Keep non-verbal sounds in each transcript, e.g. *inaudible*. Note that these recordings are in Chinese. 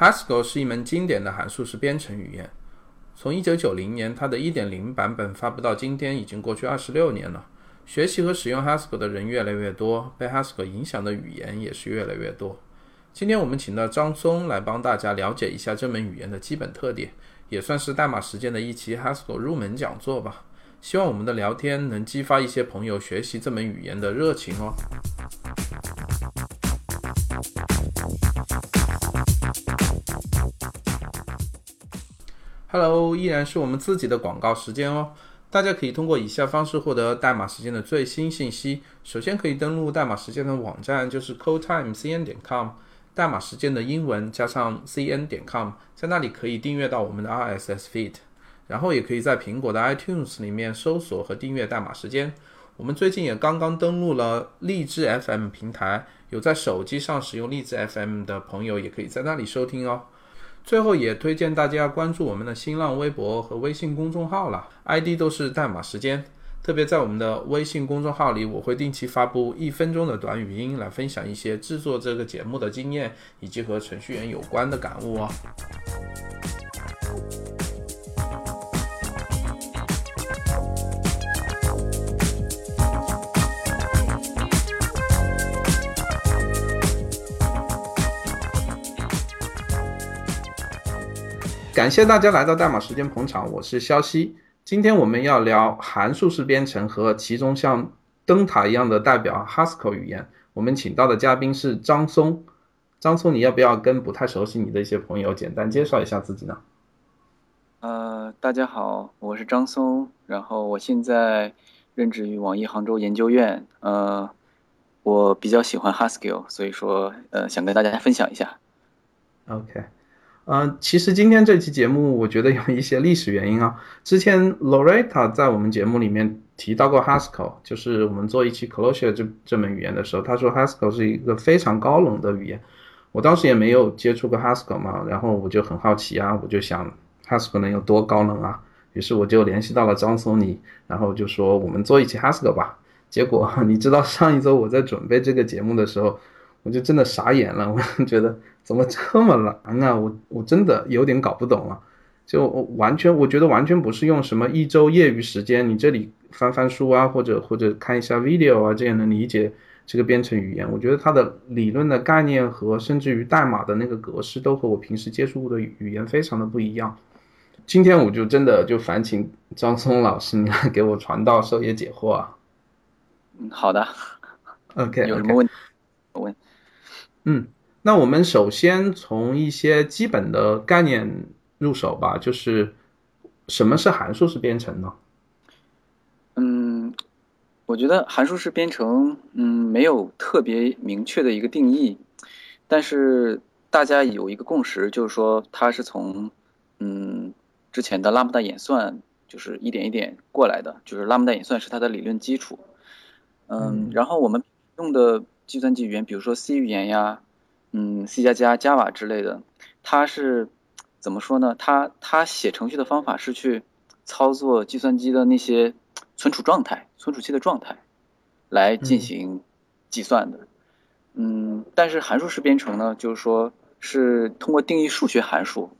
Haskell 是一门经典的函数式编程语言。从1990年它的一点零版本发布到今天，已经过去二十六年了。学习和使用 Haskell 的人越来越多，被 Haskell 影响的语言也是越来越多。今天我们请到张松来帮大家了解一下这门语言的基本特点，也算是代码时间的一期 Haskell 入门讲座吧。希望我们的聊天能激发一些朋友学习这门语言的热情哦。Hello，依然是我们自己的广告时间哦。大家可以通过以下方式获得代码时间的最新信息。首先可以登录代码时间的网站，就是 codetimecn 点 com，代码时间的英文加上 cn 点 com，在那里可以订阅到我们的 RSS feed。然后也可以在苹果的 iTunes 里面搜索和订阅代码时间。我们最近也刚刚登录了荔枝 FM 平台，有在手机上使用荔枝 FM 的朋友也可以在那里收听哦。最后也推荐大家关注我们的新浪微博和微信公众号了，ID 都是代码时间。特别在我们的微信公众号里，我会定期发布一分钟的短语音，来分享一些制作这个节目的经验以及和程序员有关的感悟哦。感谢大家来到代码时间捧场，我是肖西。今天我们要聊函数式编程和其中像灯塔一样的代表 Haskell 语言。我们请到的嘉宾是张松。张松，你要不要跟不太熟悉你的一些朋友简单介绍一下自己呢？呃，大家好，我是张松，然后我现在任职于网易杭州研究院。呃，我比较喜欢 Haskell，所以说呃想跟大家分享一下。OK。嗯，其实今天这期节目，我觉得有一些历史原因啊。之前 Loretta 在我们节目里面提到过 Haskell，就是我们做一期 Closure 这这门语言的时候，他说 Haskell 是一个非常高冷的语言。我当时也没有接触过 Haskell 嘛，然后我就很好奇啊，我就想 Haskell 能有多高冷啊？于是我就联系到了张松尼，然后就说我们做一期 Haskell 吧。结果 *laughs* 你知道上一周我在准备这个节目的时候。我就真的傻眼了，我觉得怎么这么难啊！我我真的有点搞不懂了，就完全我觉得完全不是用什么一周业余时间，你这里翻翻书啊，或者或者看一下 video 啊，这样能理解这个编程语言。我觉得它的理论的概念和甚至于代码的那个格式都和我平时接触过的语言非常的不一样。今天我就真的就烦请张松老师你来给我传道授业解惑啊。嗯，好的。OK，有什么问题问？嗯，那我们首先从一些基本的概念入手吧，就是什么是函数式编程呢？嗯，我觉得函数式编程，嗯，没有特别明确的一个定义，但是大家有一个共识，就是说它是从嗯之前的拉姆达演算，就是一点一点过来的，就是拉姆达演算是它的理论基础。嗯，然后我们用的。计算机语言，比如说 C 语言呀，嗯，C 加加、Java 之类的，它是怎么说呢？它它写程序的方法是去操作计算机的那些存储状态、存储器的状态来进行计算的。嗯，但是函数式编程呢，就是说是通过定义数学函数，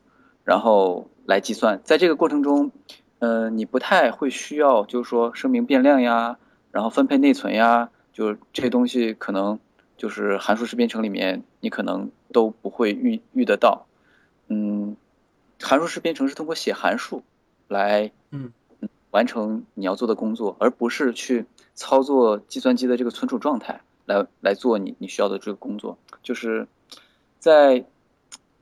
然后来计算。在这个过程中，呃，你不太会需要，就是说声明变量呀，然后分配内存呀。就这些东西可能就是函数式编程里面你可能都不会遇遇得到，嗯，函数式编程是通过写函数来嗯。完成你要做的工作，而不是去操作计算机的这个存储状态来来做你你需要的这个工作，就是在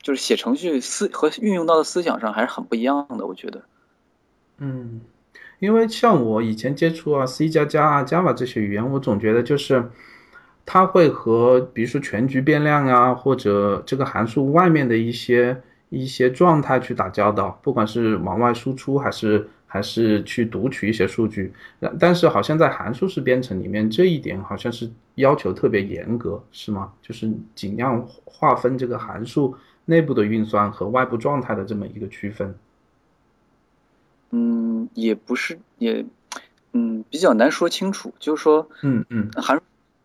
就是写程序思和运用到的思想上还是很不一样的，我觉得，嗯。因为像我以前接触啊 C 加加啊 Java 这些语言，我总觉得就是它会和比如说全局变量啊，或者这个函数外面的一些一些状态去打交道，不管是往外输出还是还是去读取一些数据。但是好像在函数式编程里面，这一点好像是要求特别严格，是吗？就是尽量划分这个函数内部的运算和外部状态的这么一个区分。嗯，也不是，也，嗯，比较难说清楚。就是说，嗯嗯，函数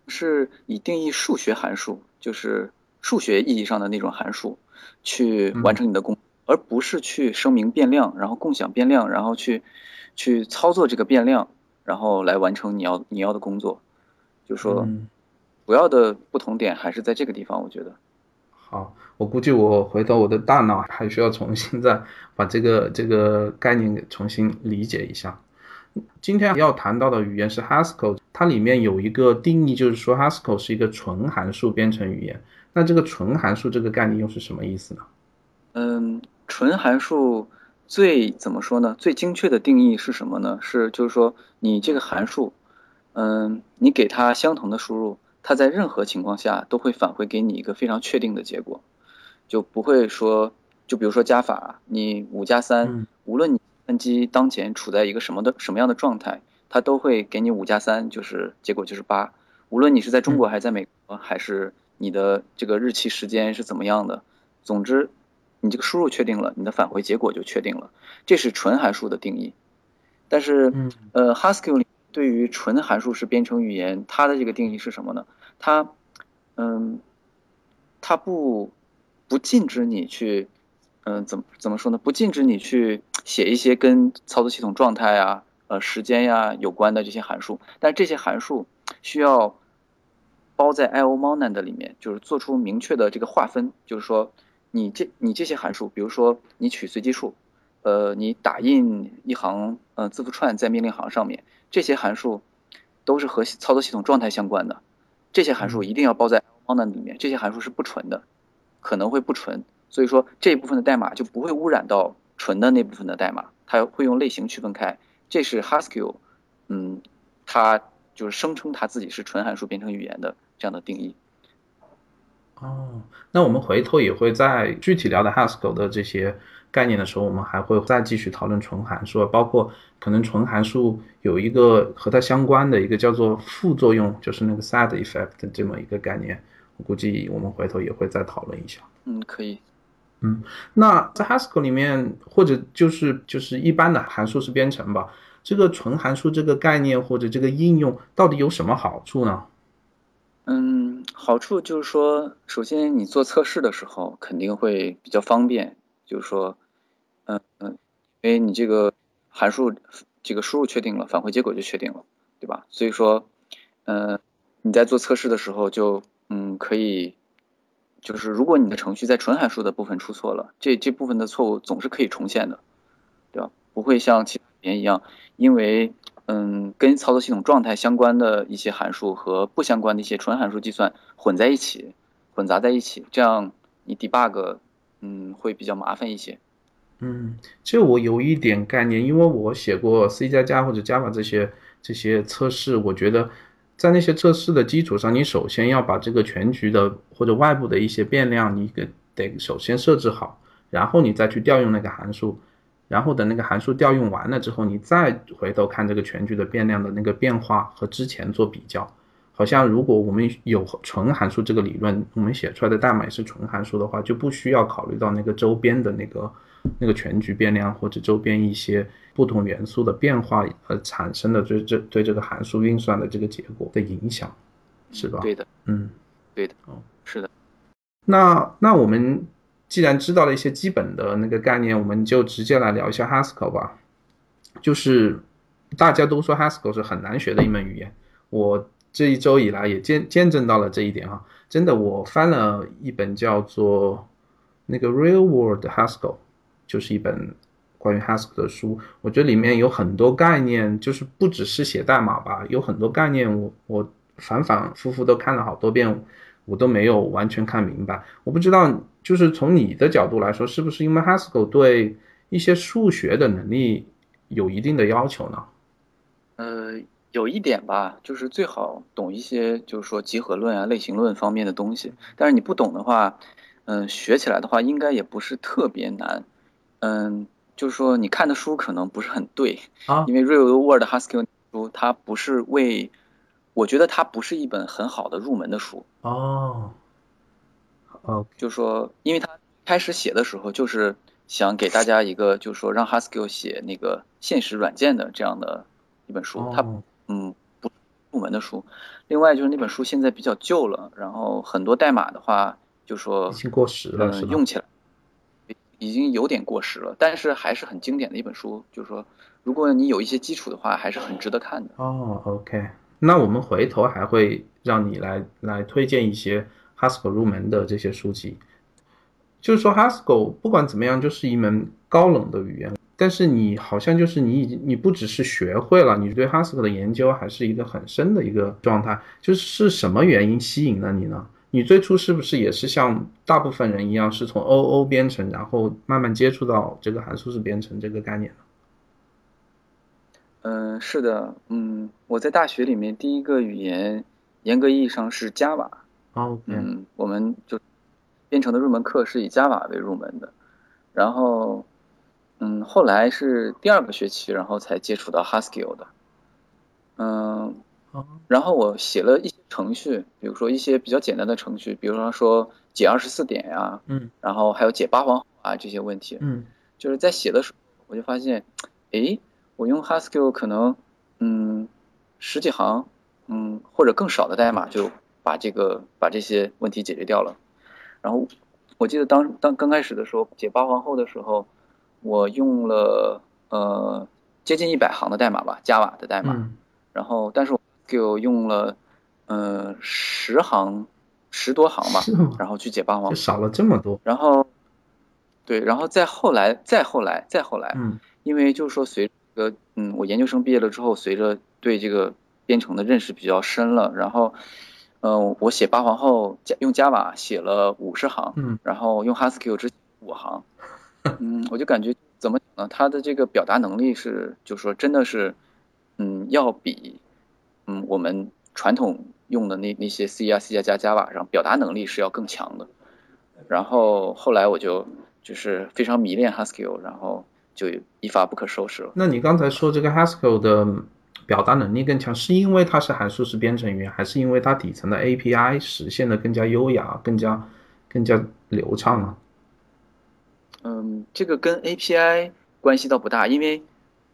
是以定义数学函数，就是数学意义上的那种函数。去完成你的工，而不是去声明变量，然后共享变量，然后去去操作这个变量，然后来完成你要你要的工作。就说主要的不同点还是在这个地方，我觉得。啊，我估计我回头我的大脑还需要重新再把这个这个概念给重新理解一下。今天要谈到的语言是 Haskell，它里面有一个定义，就是说 Haskell 是一个纯函数编程语言。那这个纯函数这个概念又是什么意思呢？嗯，纯函数最怎么说呢？最精确的定义是什么呢？是就是说你这个函数，嗯，你给它相同的输入，它在任何情况下都会返回给你一个非常确定的结果，就不会说，就比如说加法，你五加三，无论你。计算机当前处在一个什么的什么样的状态，它都会给你五加三，就是结果就是八。无论你是在中国还是在美国，还是你的这个日期时间是怎么样的，总之你这个输入确定了，你的返回结果就确定了。这是纯函数的定义。但是，呃，Haskell 对于纯函数式编程语言，它的这个定义是什么呢？它，嗯，它不不禁止你去。嗯，怎么怎么说呢？不禁止你去写一些跟操作系统状态呀、呃时间呀有关的这些函数，但这些函数需要包在 I/O Monad 里面，就是做出明确的这个划分，就是说你这你这些函数，比如说你取随机数，呃，你打印一行呃字符串在命令行上面，这些函数都是和操作系统状态相关的，这些函数一定要包在 I/O monoid 里面，这些函数是不纯的，可能会不纯。所以说这一部分的代码就不会污染到纯的那部分的代码，它会用类型区分开。这是 Haskell，嗯，它就是声称它自己是纯函数编程语言的这样的定义。哦，那我们回头也会再具体聊的 Haskell 的这些概念的时候，我们还会再继续讨论纯函数，包括可能纯函数有一个和它相关的一个叫做副作用，就是那个 side effect 这么一个概念，我估计我们回头也会再讨论一下。嗯，可以。嗯，那在 Haskell 里面，或者就是就是一般的函数式编程吧，这个纯函数这个概念或者这个应用到底有什么好处呢？嗯，好处就是说，首先你做测试的时候肯定会比较方便，就是说，嗯嗯，因为你这个函数这个输入确定了，返回结果就确定了，对吧？所以说，嗯，你在做测试的时候就嗯可以。就是如果你的程序在纯函数的部分出错了，这这部分的错误总是可以重现的，对吧？不会像其他语言一样，因为嗯跟操作系统状态相关的一些函数和不相关的一些纯函数计算混在一起，混杂在一起，这样你 debug 嗯会比较麻烦一些。嗯，这我有一点概念，因为我写过 C 加加或者 Java 这些这些测试，我觉得。在那些测试的基础上，你首先要把这个全局的或者外部的一些变量，你给得首先设置好，然后你再去调用那个函数，然后等那个函数调用完了之后，你再回头看这个全局的变量的那个变化和之前做比较。好像如果我们有纯函数这个理论，我们写出来的代码也是纯函数的话，就不需要考虑到那个周边的那个那个全局变量或者周边一些。不同元素的变化而产生的对这对这个函数运算的这个结果的影响，是吧？对的，嗯，对的，哦，是的。那那我们既然知道了一些基本的那个概念，我们就直接来聊一下 Haskell 吧。就是大家都说 Haskell 是很难学的一门语言，我这一周以来也见见证到了这一点啊！真的，我翻了一本叫做那个 Real World Haskell，就是一本。关于 Haskell 的书，我觉得里面有很多概念，就是不只是写代码吧，有很多概念我我反反复复都看了好多遍，我都没有完全看明白。我不知道，就是从你的角度来说，是不是因为 Haskell 对一些数学的能力有一定的要求呢？呃，有一点吧，就是最好懂一些，就是说集合论啊、类型论方面的东西。但是你不懂的话，嗯，学起来的话应该也不是特别难，嗯。就是说，你看的书可能不是很对啊，因为 Real World Haskell 书它不是为，我觉得它不是一本很好的入门的书哦。哦，就是说，因为他开始写的时候就是想给大家一个，就是说让 Haskell 写那个现实软件的这样的一本书，它嗯不入门的书。另外就是那本书现在比较旧了，然后很多代码的话就说已经过时了？用起来已经有点过时了，但是还是很经典的一本书。就是说，如果你有一些基础的话，还是很值得看的。哦，OK，那我们回头还会让你来来推荐一些 Haskell 入门的这些书籍。就是说，Haskell 不管怎么样，就是一门高冷的语言。但是你好像就是你已经你不只是学会了，你对 Haskell 的研究还是一个很深的一个状态。就是是什么原因吸引了你呢？你最初是不是也是像大部分人一样，是从 OO 编程，然后慢慢接触到这个函数式编程这个概念呢？嗯，是的，嗯，我在大学里面第一个语言，严格意义上是 Java。哦，嗯，我们就编程的入门课是以 Java 为入门的，然后。嗯，后来是第二个学期，然后才接触到 Haskell 的。嗯，然后我写了一些程序，比如说一些比较简单的程序，比如说说解二十四点呀，嗯，然后还有解八环啊这些问题，嗯，就是在写的时候，我就发现，哎，我用 Haskell 可能，嗯，十几行，嗯，或者更少的代码就把这个把这些问题解决掉了。然后我记得当当刚开始的时候解八皇后的时候。我用了呃接近一百行的代码吧，Java 的代码，然后但是我就用了呃十行十多行吧，然后去解八环，少了这么多。然后对，然后再后来，再后来，再后来，嗯，因为就是说随着嗯我研究生毕业了之后，随着对这个编程的认识比较深了，然后嗯我写八皇后用 Java 写了五十行，嗯，然后用 Haskell 只五行。*laughs* 嗯，我就感觉怎么讲呢？他的这个表达能力是，就是说真的是，嗯，要比，嗯，我们传统用的那那些 C 啊、C 加加 Java 上表达能力是要更强的。然后后来我就就是非常迷恋 Haskell，然后就一发不可收拾了。那你刚才说这个 Haskell 的表达能力更强，是因为它是函数式编程语言，还是因为它底层的 API 实现的更加优雅、更加更加流畅呢？嗯，这个跟 API 关系倒不大，因为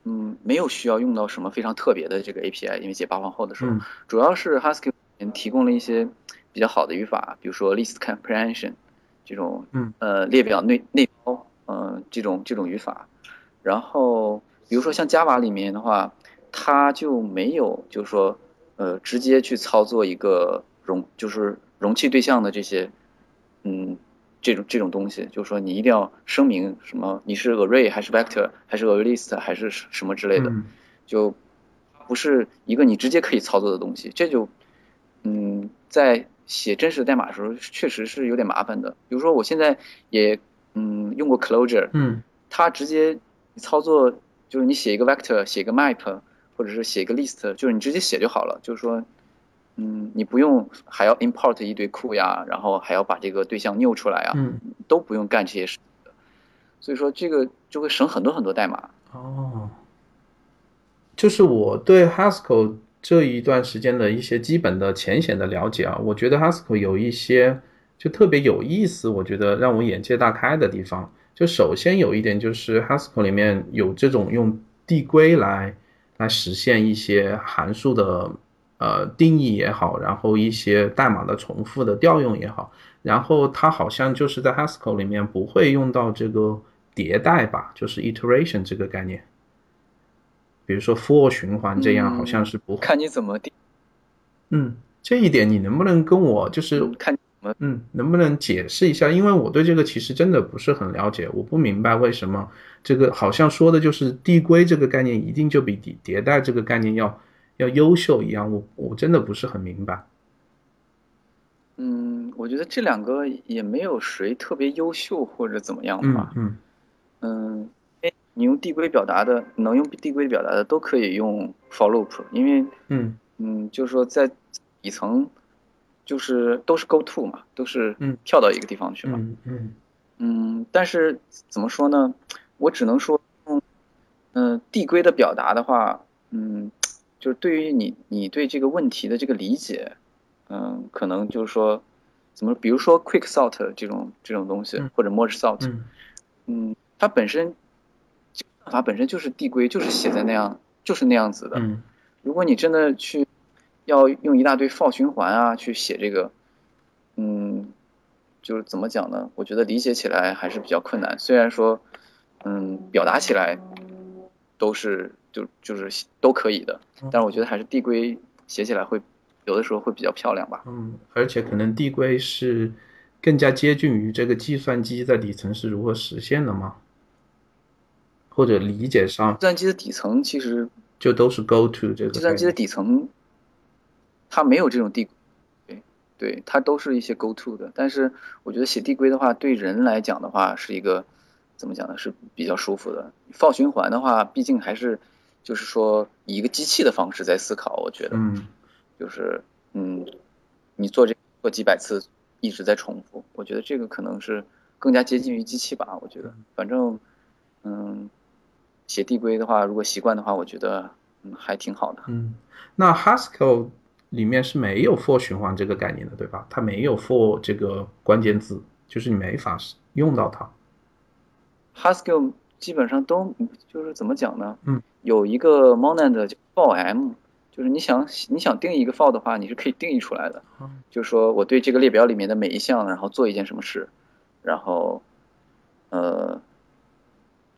嗯没有需要用到什么非常特别的这个 API，因为解八环后的时候，主要是 Haskell 提供了一些比较好的语法，比如说 list comprehension 这种，嗯呃列表内内包，嗯这种这种语法，然后比如说像 Java 里面的话，它就没有就是说呃直接去操作一个容就是容器对象的这些嗯。这种这种东西，就是说你一定要声明什么，你是 array 还是 vector 还是 a list 还是什么之类的，就不是一个你直接可以操作的东西。这就嗯，在写真实的代码的时候，确实是有点麻烦的。比如说我现在也嗯用过 Clojure，嗯，它直接操作就是你写一个 vector，写一个 map，或者是写一个 list，就是你直接写就好了。就是说。嗯，你不用还要 import 一堆库呀，然后还要把这个对象 new 出来啊，嗯，都不用干这些事，所以说这个就会省很多很多代码。哦，就是我对 Haskell 这一段时间的一些基本的浅显的了解啊，我觉得 Haskell 有一些就特别有意思，我觉得让我眼界大开的地方。就首先有一点就是 Haskell 里面有这种用递归来来实现一些函数的。呃，定义也好，然后一些代码的重复的调用也好，然后它好像就是在 Haskell 里面不会用到这个迭代吧，就是 iteration 这个概念。比如说 for 循环这样，好像是不会看你怎么定。嗯，这一点你能不能跟我就是看怎么嗯，能不能解释一下？因为我对这个其实真的不是很了解，我不明白为什么这个好像说的就是递归这个概念一定就比迭迭代这个概念要。要优秀一样，我我真的不是很明白。嗯，我觉得这两个也没有谁特别优秀或者怎么样吧。嗯嗯。哎，你用递归表达的，能用递归表达的都可以用 for loop，因为嗯嗯，就是说在底层就是都是 go to 嘛，都是嗯跳到一个地方去嘛。嗯嗯。嗯，但是怎么说呢？我只能说，嗯，递归的表达的话，嗯。就是对于你，你对这个问题的这个理解，嗯，可能就是说，怎么，比如说 quick sort 这种这种东西，或者 merge sort，嗯，它本身办法本身就是递归，就是写在那样，就是那样子的。如果你真的去要用一大堆 for 循环啊去写这个，嗯，就是怎么讲呢？我觉得理解起来还是比较困难。虽然说，嗯，表达起来都是就就是都可以的，但是我觉得还是递归写起来会有的时候会比较漂亮吧。嗯，而且可能递归是更加接近于这个计算机在底层是如何实现的吗？或者理解上，计算机的底层其实就都是 go to 这个。计算机的底层，它没有这种递，对对，它都是一些 go to 的。但是我觉得写递归的话，对人来讲的话，是一个怎么讲呢？是比较舒服的。for 循环的话，毕竟还是就是说以一个机器的方式在思考。我觉得，嗯，就是嗯，你做这做几百次，一直在重复。我觉得这个可能是更加接近于机器吧。我觉得，反正嗯。写递归的话，如果习惯的话，我觉得嗯还挺好的。嗯，那 Haskell 里面是没有 for 循环这个概念的，对吧？它没有 for 这个关键字，就是你没法用到它。Haskell 基本上都就是怎么讲呢？嗯，有一个 monad 叫 for m，就是你想你想定义一个 for 的话，你是可以定义出来的。嗯，就是说我对这个列表里面的每一项，然后做一件什么事，然后呃。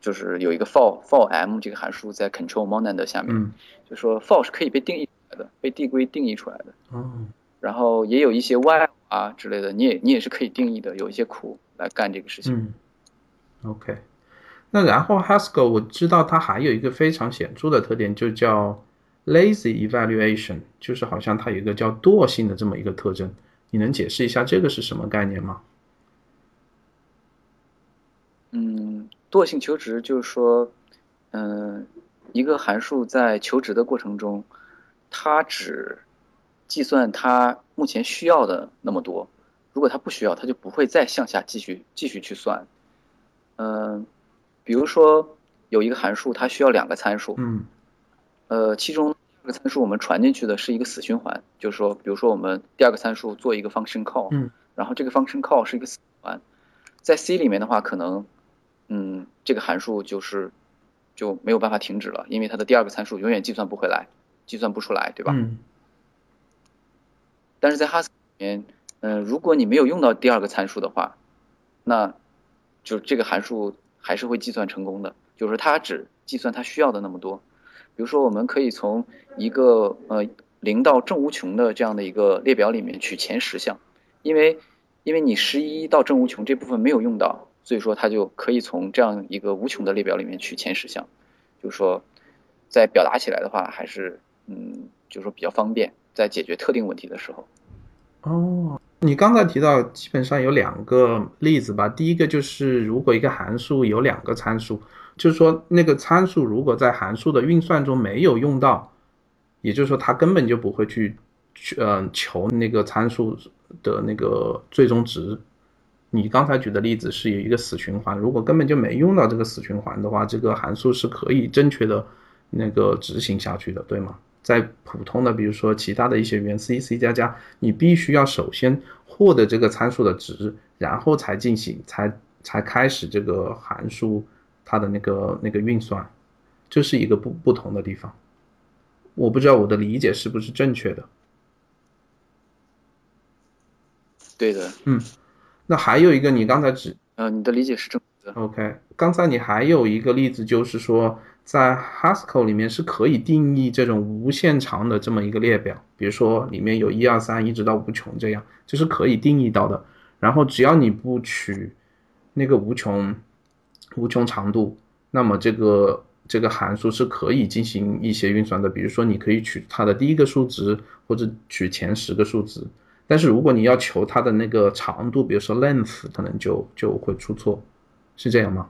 就是有一个 for for m 这个函数在 control monad 下面，就说 for 是可以被定义出来的，被递归定义出来的。嗯，然后也有一些 while 啊之类的，你也你也是可以定义的，有一些库来干这个事情。嗯，OK。那然后 Haskell 我知道它还有一个非常显著的特点，就叫 lazy evaluation，就是好像它有一个叫惰性的这么一个特征。你能解释一下这个是什么概念吗？嗯。惰性求值就是说，嗯，一个函数在求值的过程中，它只计算它目前需要的那么多，如果它不需要，它就不会再向下继续继续去算。嗯，比如说有一个函数，它需要两个参数，嗯，呃，其中第二个参数我们传进去的是一个死循环，就是说，比如说我们第二个参数做一个 function call，嗯，然后这个 function call 是一个死循环，在 C 里面的话可能。嗯，这个函数就是就没有办法停止了，因为它的第二个参数永远计算不回来，计算不出来，对吧？嗯。但是在 Haskell 里面，嗯，如果你没有用到第二个参数的话，那就这个函数还是会计算成功的，就是它只计算它需要的那么多。比如说，我们可以从一个呃零到正无穷的这样的一个列表里面取前十项，因为因为你十一到正无穷这部分没有用到。所以说，它就可以从这样一个无穷的列表里面取前十项，就是说，在表达起来的话，还是嗯，就是说比较方便，在解决特定问题的时候。哦，你刚才提到基本上有两个例子吧？第一个就是如果一个函数有两个参数，就是说那个参数如果在函数的运算中没有用到，也就是说它根本就不会去去呃求那个参数的那个最终值。你刚才举的例子是有一个死循环，如果根本就没用到这个死循环的话，这个函数是可以正确的那个执行下去的，对吗？在普通的，比如说其他的一些语言 C、C 加加，你必须要首先获得这个参数的值，然后才进行，才才开始这个函数它的那个那个运算，这是一个不不同的地方。我不知道我的理解是不是正确的。对的，嗯。那还有一个，你刚才指，呃，你的理解是正确的。OK，刚才你还有一个例子，就是说在 Haskell 里面是可以定义这种无限长的这么一个列表，比如说里面有一二三一直到无穷这样，就是可以定义到的。然后只要你不取那个无穷无穷长度，那么这个这个函数是可以进行一些运算的。比如说你可以取它的第一个数值，或者取前十个数值。但是如果你要求它的那个长度，比如说 length，可能就就会出错，是这样吗？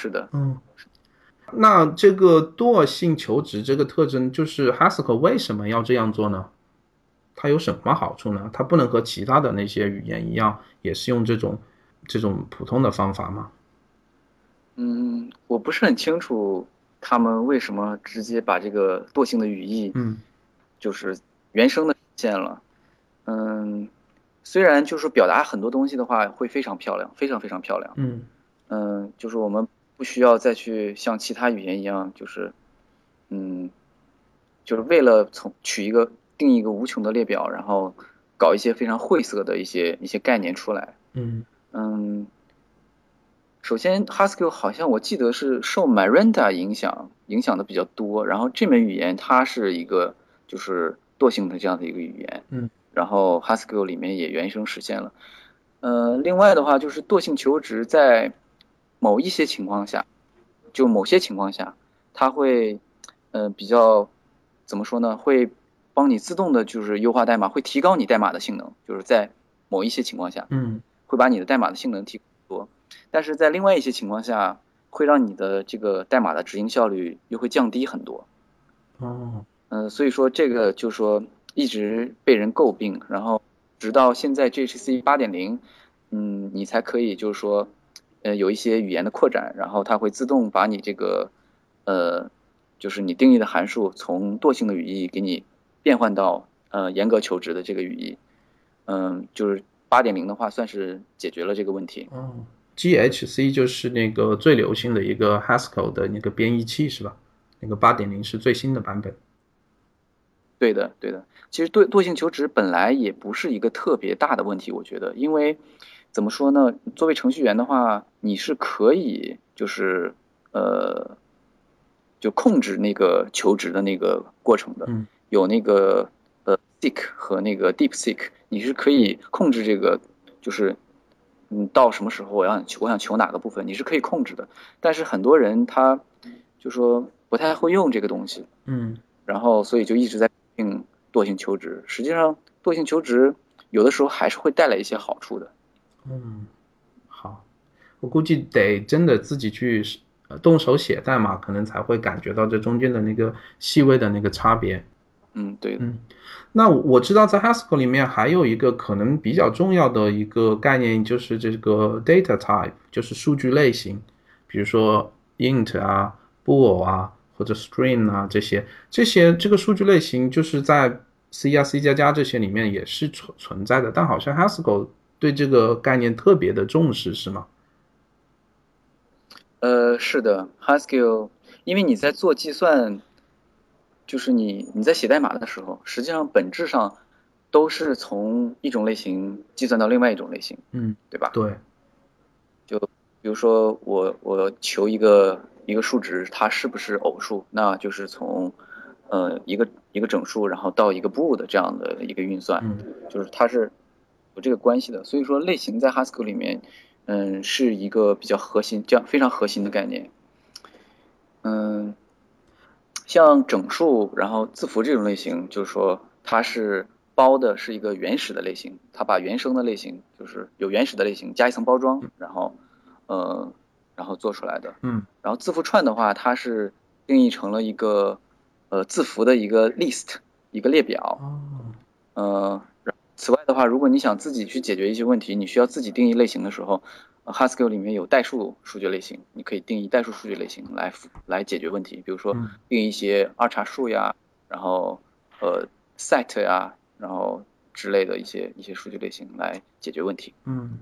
是的，嗯。那这个惰性求职这个特征，就是 Haskell 为什么要这样做呢？它有什么好处呢？它不能和其他的那些语言一样，也是用这种这种普通的方法吗？嗯，我不是很清楚他们为什么直接把这个惰性的语义，嗯，就是原生的。现了，嗯，虽然就是表达很多东西的话会非常漂亮，非常非常漂亮，嗯嗯，就是我们不需要再去像其他语言一样，就是嗯，就是为了从取一个定一个无穷的列表，然后搞一些非常晦涩的一些一些概念出来。嗯嗯，首先 Haskell 好像我记得是受 Miranda 影响影响的比较多，然后这门语言它是一个就是惰性的这样的一个语言。嗯，然后 Haskell 里面也原生实现了。呃，另外的话就是惰性求职在某一些情况下，就某些情况下，它会呃比较怎么说呢？会帮你自动的就是优化代码，会提高你代码的性能，就是在某一些情况下，嗯会把你的代码的性能提多。但是在另外一些情况下，会让你的这个代码的执行效率又会降低很多。哦嗯、所以说这个就说一直被人诟病，然后直到现在 GHC 八点零，嗯，你才可以就是说，呃，有一些语言的扩展，然后它会自动把你这个，呃，就是你定义的函数从惰性的语义给你变换到呃严格求职的这个语义，嗯，就是八点零的话算是解决了这个问题。嗯，GHC 就是那个最流行的一个 Haskell 的那个编译器是吧？那个八点零是最新的版本。对的，对的。其实惰惰性求职本来也不是一个特别大的问题，我觉得，因为怎么说呢？作为程序员的话，你是可以就是呃，就控制那个求职的那个过程的，嗯有那个呃 seek 和那个 deep seek，你是可以控制这个，就是嗯到什么时候我要求我想求哪个部分，你是可以控制的。但是很多人他就说不太会用这个东西，嗯然后所以就一直在定惰性求职。实际上，惰性求职有的时候还是会带来一些好处的。嗯，好，我估计得真的自己去呃动手写代码，可能才会感觉到这中间的那个细微的那个差别。嗯，对。嗯，那我知道在 Haskell 里面还有一个可能比较重要的一个概念，就是这个 data type，就是数据类型，比如说 int 啊、bool 啊或者 string 啊这些，这些这个数据类型就是在 C 啊、C 加加这些里面也是存存在的，但好像 Haskell 对这个概念特别的重视，是吗？呃，是的，Haskell，因为你在做计算，就是你你在写代码的时候，实际上本质上都是从一种类型计算到另外一种类型，嗯，对吧？对，就比如说我我求一个一个数值，它是不是偶数，那就是从呃一个一个整数，然后到一个 bool 的这样的一个运算，嗯就是它是有这个关系的。所以说类型在 Haskell 里面，嗯，是一个比较核心，这样非常核心的概念。嗯，像整数，然后字符这种类型，就是说它是包的是一个原始的类型，它把原生的类型，就是有原始的类型加一层包装，然后呃，然后做出来的。嗯然后字符串的话，它是定义成了一个呃字符的一个 list，一个列表。哦，呃，然此外的话，如果你想自己去解决一些问题，你需要自己定义类型的时候、呃、，Haskell 里面有代数数据类型，你可以定义代数数据类型来来解决问题，比如说嗯定义一些二叉树呀，然后呃 set 呀，然后之类的一些一些数据类型来解决问题。嗯，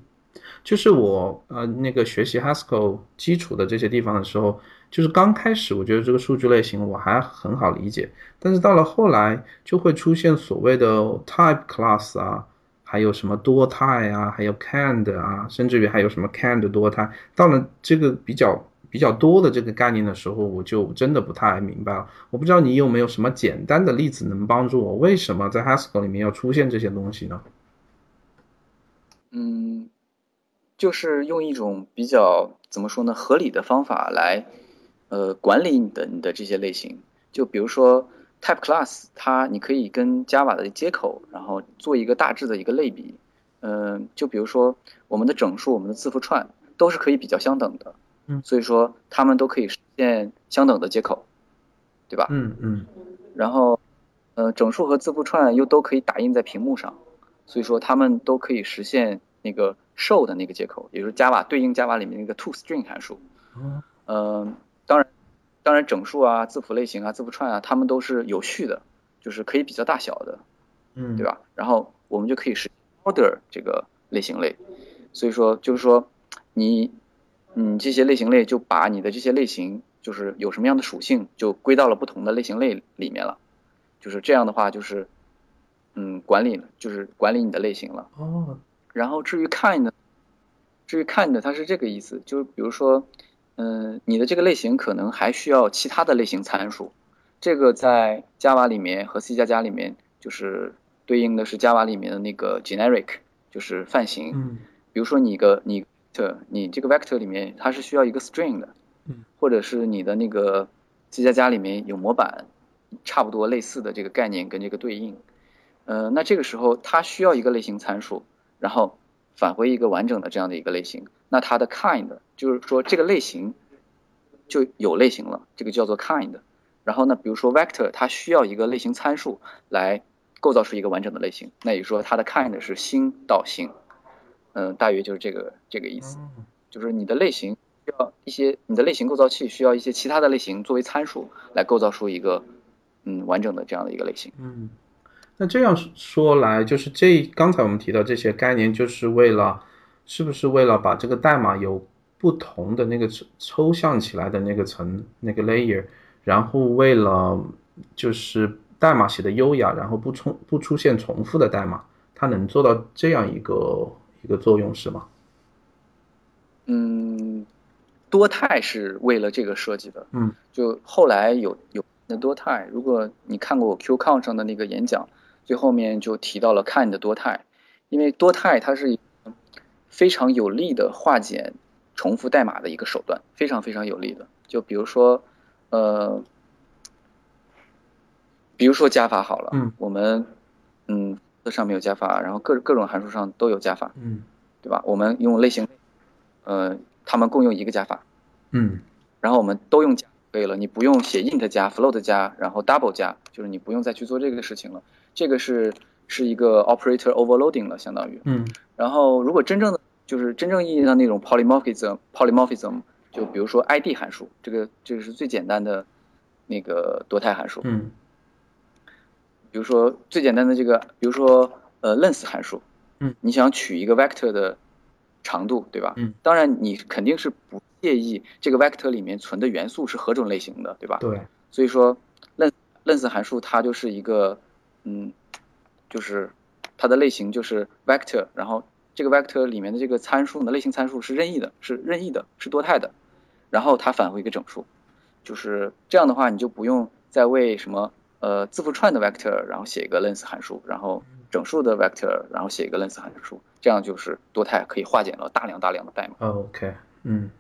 就是我呃那个学习 Haskell 基础的这些地方的时候，就是刚开始我觉得这个数据类型我还很好理解，但是到了后来就会出现所谓的 type class 啊，还有什么多态啊，还有 kind 啊，甚至于还有什么 kind 多态，到了这个比较比较多的这个概念的时候，我就真的不太明白了。我不知道你有没有什么简单的例子能帮助我，为什么在 Haskell 里面要出现这些东西呢？嗯，就是用一种比较怎么说呢，合理的方法来，呃，管理你的你的这些类型。就比如说 type class，它你可以跟 Java 的接口，然后做一个大致的一个类比。嗯、就比如说我们的整数、我们的字符串都是可以比较相等的。嗯所以说它们都可以实现相等的接口，对吧？嗯嗯然后，呃，整数和字符串又都可以打印在屏幕上，所以说它们都可以实现那个 show 的那个接口，也就是 Java 对应 Java 里面那个 toString 函数。哦嗯、当然，当然整数啊、字符类型啊、字符串啊，它们都是有序的，就是可以比较大小的，嗯，对？吧？然后我们就可以实现 order 这个类型类，所以说就是说你，嗯，这些类型类就把你的这些类型就是有什么样的属性，就归到了不同的类型类里面了。就是这样的话，就是，嗯管理就是管理你的类型了。哦，然后至于 kind，至于 kind 它是这个意思，就是比如说，嗯，你的这个类型可能还需要其他的类型参数，这个在 Java 里面和 C 加加里面就是对应的是 Java 里面的那个 generic，就是泛型。嗯比如说你个你这你这个 vector 里面它是需要一个 string 的，嗯，或者是你的那个 C 加加里面有模板，差不多类似的这个概念跟这个对应，呃，那这个时候它需要一个类型参数，然后返回一个完整的这样的一个类型，那它的 kind 就是说这个类型就有类型了，这个叫做 kind。然后呢，比如说 vector 它需要一个类型参数来构造出一个完整的类型，那也就是说它的 kind 是星到星。嗯，大约就是这个这个意思，就是你的类型需要一些，你的类型构造器需要一些其他的类型作为参数来构造出一个嗯完整的这样的一个类型。嗯，那这样说来，就是这刚才我们提到这些概念，就是为了是不是为了把这个代码有不同的那个抽抽象起来的那个层那个 layer，然后为了就是代码写的优雅，然后不重不出现重复的代码，它能做到这样一个。一个作用是吗？嗯，多态是为了这个设计的。嗯，就后来有有那多态，如果你看过我 QCon 上的那个演讲，最后面就提到了 kind 多态，因为多态它是非常有力的化解重复代码的一个手段，非常非常有力的。就比如说，呃，比如说加法好了，嗯，我们嗯。这上面有加法，然后各各种函数上都有加法，嗯，对吧？我们用类型，呃，他们共用一个加法，嗯，然后我们都用加可以了，你不用写 int 加 float 加，然后 double 加，就是你不用再去做这个事情了。这个是是一个 operator overloading 了，相当于，嗯。然后如果真正的就是真正意义上那种 polymorphism，polymorphism，就比如说 id 函数，这个这个是最简单的那个多态函数，嗯。比如说最简单的这个，比如说呃 length 函数，嗯，你想取一个 vector 的长度，对吧？嗯，当然你肯定是不介意这个 vector 里面存的元素是何种类型的，对吧？对。所以说 length length 函数它就是一个，嗯，就是它的类型就是 vector，然后这个 vector 里面的这个参数呢，类型参数是任意的，是任意的，是多态的，然后它返回一个整数，就是这样的话，你就不用再为什么。呃，字符串的 vector，然后写一个 length 函数，然后整数的 vector，然后写一个 length 函数，这样就是多态，可以化简了大量大量的代码。OK，嗯，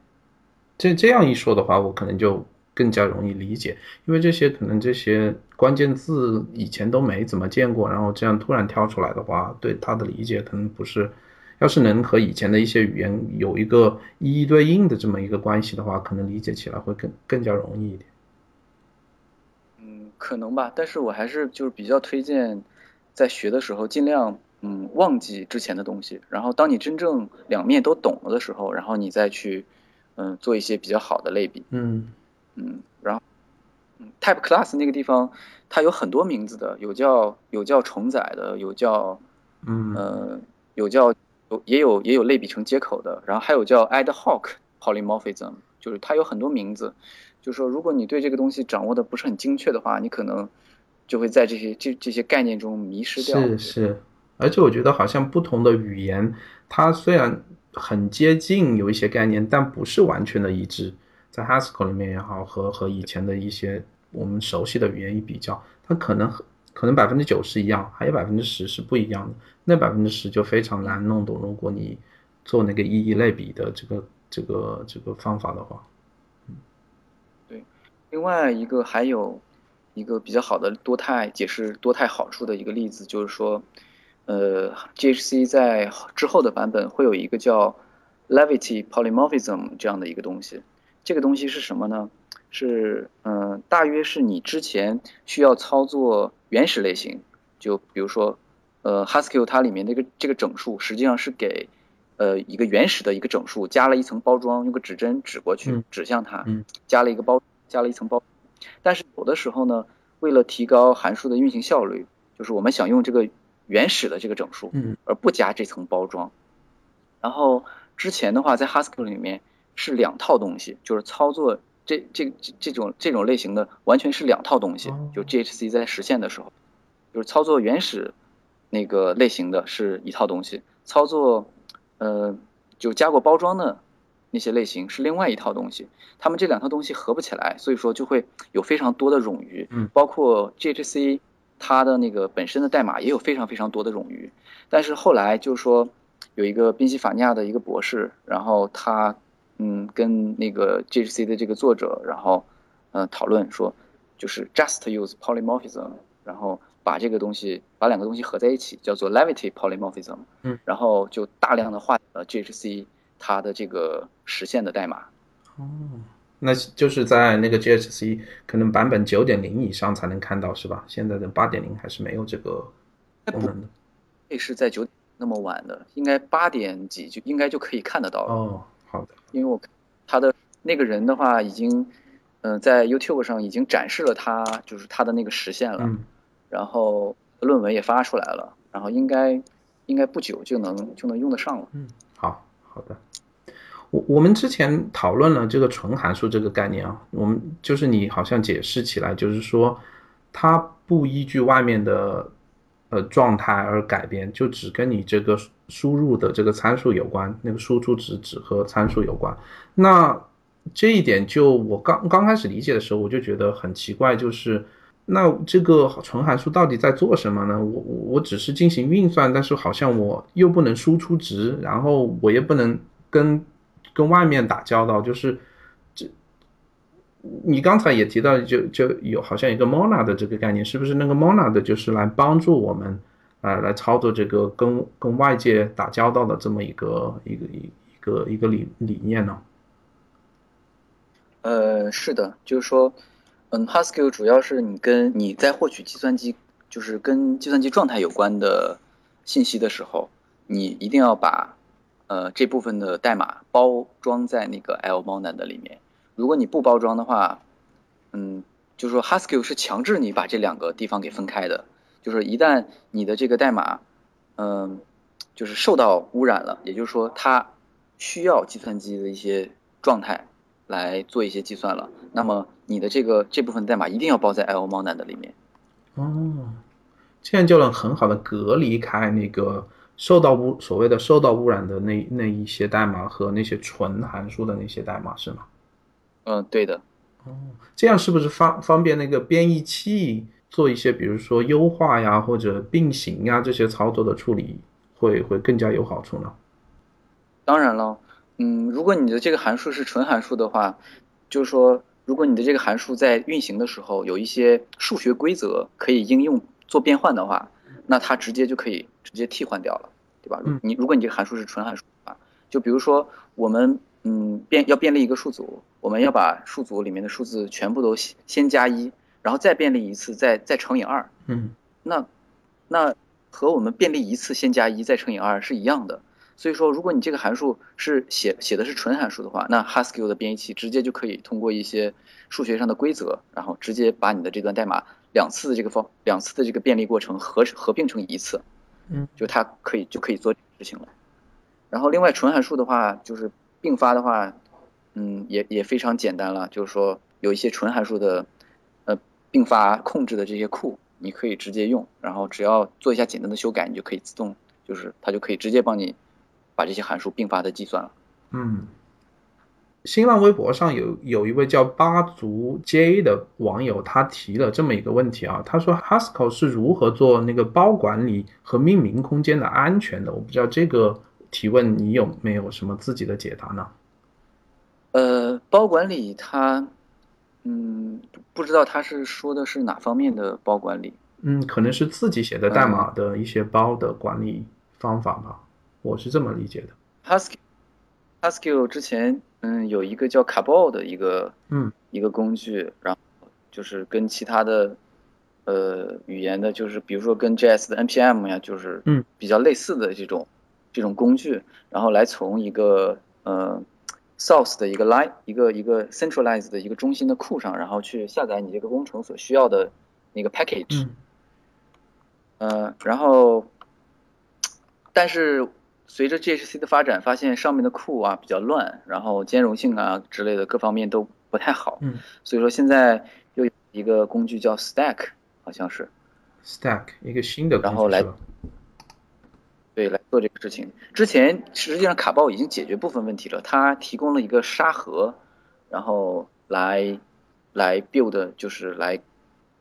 这这样一说的话，我可能就更加容易理解，因为这些可能这些关键字以前都没怎么见过，然后这样突然跳出来的话，对它的理解可能不是，要是能和以前的一些语言有一个一一对应的这么一个关系的话，可能理解起来会更更加容易一点。嗯可能吧，但是我还是就是比较推荐，在学的时候尽量嗯忘记之前的东西，然后当你真正两面都懂了的时候，然后你再去嗯做一些比较好的类比。嗯嗯，然后嗯 type class 那个地方它有很多名字的，有叫有叫重载的，有叫嗯呃有叫有也有也有类比成接口的，然后还有叫 ad hoc polymorphism，就是它有很多名字。就是说，如果你对这个东西掌握的不是很精确的话，你可能就会在这些这这些概念中迷失掉。是是，而且我觉得好像不同的语言，它虽然很接近有一些概念，但不是完全的一致。在 Haskell 里面也好，和和以前的一些我们熟悉的语言一比较，它可能可能百分之九十一样，还有百分之十是不一样的。那百分之十就非常难弄懂。如果你做那个意义类比的这个这个这个方法的话。对另外一个还有一个比较好的多态解释多态好处的一个例子，就是说，呃，GHC 在之后的版本会有一个叫 Levity Polymorphism 这样的一个东西。这个东西是什么呢？是嗯，大约是你之前需要操作原始类型，就比如说，呃，Haskell 它里面那个这个整数实际上是给呃一个原始的一个整数加了一层包装，用个指针指过去，指向它，加了一个包。加了一层包，但是有的时候呢，为了提高函数的运行效率，就是我们想用这个原始的这个整数，嗯，而不加这层包装。然后之前的话，在 Haskell 里面是两套东西，就是操作这这这种这种类型的完全是两套东西。就 GHC 在实现的时候，就是操作原始那个类型的是一套东西，操作，呃，就加过包装的那些类型是另外一套东西。他们这两套东西合不起来，所以说就会有非常多的冗余。嗯，包括 GHC 它的那个本身的代码也有非常非常多的冗余。但是后来就是说有一个宾夕法尼亚的一个博士，然后他嗯跟那个 GHC 的这个作者，然后嗯讨论说，就是 just use polymorphism，然后。把这个东西，把两个东西合在一起，叫做 Levity polymorphism。嗯，然后就大量的画了 GHC 它的这个实现的代码。哦，那就是在那个 GHC 可能版本九点零以上才能看到是吧？现在的八点零还是没有这个功能的。这是在九那么晚的，应该八点几就应该就可以看得到了。哦，好的。因为我他的那个人的话，已经嗯在 YouTube 上已经展示了他就是他的那个实现了。嗯。然后论文也发出来了，然后应该应该不久就能就能用得上了。嗯，好好的。我我们之前讨论了这个纯函数这个概念啊，我们就是你好像解释起来就是说，它不依据外面的呃状态而改变，就只跟你这个输入的这个参数有关，那个输出值只和参数有关。那这一点就我刚刚开始理解的时候，我就觉得很奇怪，就是。那这个纯函数到底在做什么呢？我我只是进行运算，但是好像我又不能输出值，然后我也不能跟跟外面打交道。就是，你刚才也提到，就就有好像一个 Mona 的这个概念，是不是那个 Mona 的就是来帮助我们啊来操作这个跟跟外界打交道的这么一个一个一一个一个理理念呢？呃，是的，就是说。嗯，Haskell 主要是你跟你在获取计算机，就是跟计算机状态有关的信息的时候，你一定要把呃这部分的代码包装在那个 Lmonad 里面。如果你不包装的话，嗯，就是说 Haskell 是强制你把这两个地方给分开的。就是一旦你的这个代码，嗯，就是受到污染了，也就是说它需要计算机的一些状态。来做一些计算了，那么你的这个这部分代码一定要包在 Lmonad 里面。哦，这样就能很好的隔离开那个受到污所谓的受到污染的那那一些代码和那些纯函数的那些代码是吗？嗯，对的。哦，这样是不是方方便那个编译器做一些比如说优化呀或者并行呀这些操作的处理会会更加有好处呢？当然了。嗯，如果你的这个函数是纯函数的话，就是说，如果你的这个函数在运行的时候有一些数学规则可以应用做变换的话，那它直接就可以直接替换掉了，对吧？你如果你这个函数是纯函数的话，就比如说我们嗯变要便利一个数组，我们要把数组里面的数字全部都先加一，然后再便利一次，再再乘以二，嗯，那那和我们便利一次先加一再乘以二是一样的。所以说，如果你这个函数是写写的是纯函数的话，那 Haskell 的编译器直接就可以通过一些数学上的规则，然后直接把你的这段代码两次的这个方两次的这个便利过程合合并成一次，嗯，就它可以就可以做事情了。然后另外纯函数的话，就是并发的话，嗯，也也非常简单了，就是说有一些纯函数的呃并发控制的这些库，你可以直接用，然后只要做一下简单的修改，你就可以自动就是它就可以直接帮你。把这些函数并发的计算了。嗯，新浪微博上有有一位叫八足 J 的网友，他提了这么一个问题啊，他说 Haskell 是如何做那个包管理和命名空间的安全的？我不知道这个提问你有没有什么自己的解答呢？呃，包管理它，嗯，不知道他是说的是哪方面的包管理？嗯，可能是自己写的代码的一些包的管理方法吧。我是这么理解的。Haskell，Haskell 之前嗯有一个叫 Cabal 的一个嗯一个工具，然后就是跟其他的呃语言的，就是比如说跟 JS 的 npm 呀，就是嗯比较类似的这种这种工具，然后来从一个呃 source 的一个 line 一个一个 centralized 的一个中心的库上，然后去下载你这个工程所需要的那个 package，呃，然后但是。随着 GHC 的发展，发现上面的库啊比较乱，然后兼容性啊之类的各方面都不太好。嗯，所以说现在又有一个工具叫 Stack，好像是 Stack 一个新的，然后来对，来做这个事情。之前实际上卡包已经解决部分问题了，它提供了一个沙盒，然后来来 build 就是来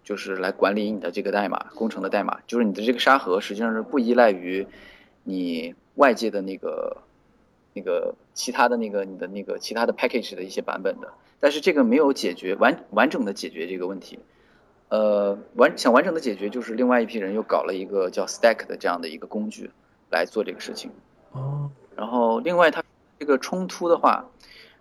就是来管理你的这个代码工程的代码，就是你的这个沙盒实际上是不依赖于你外界的那个那个其他的那个你的那个其他的 package 的一些版本的，但是这个没有解决完完整的解决这个问题。呃，完想完整的解决，就是另外一批人又搞了一个叫 Stack 的这样的一个工具。来做这个事情，哦，然后另外它这个冲突的话，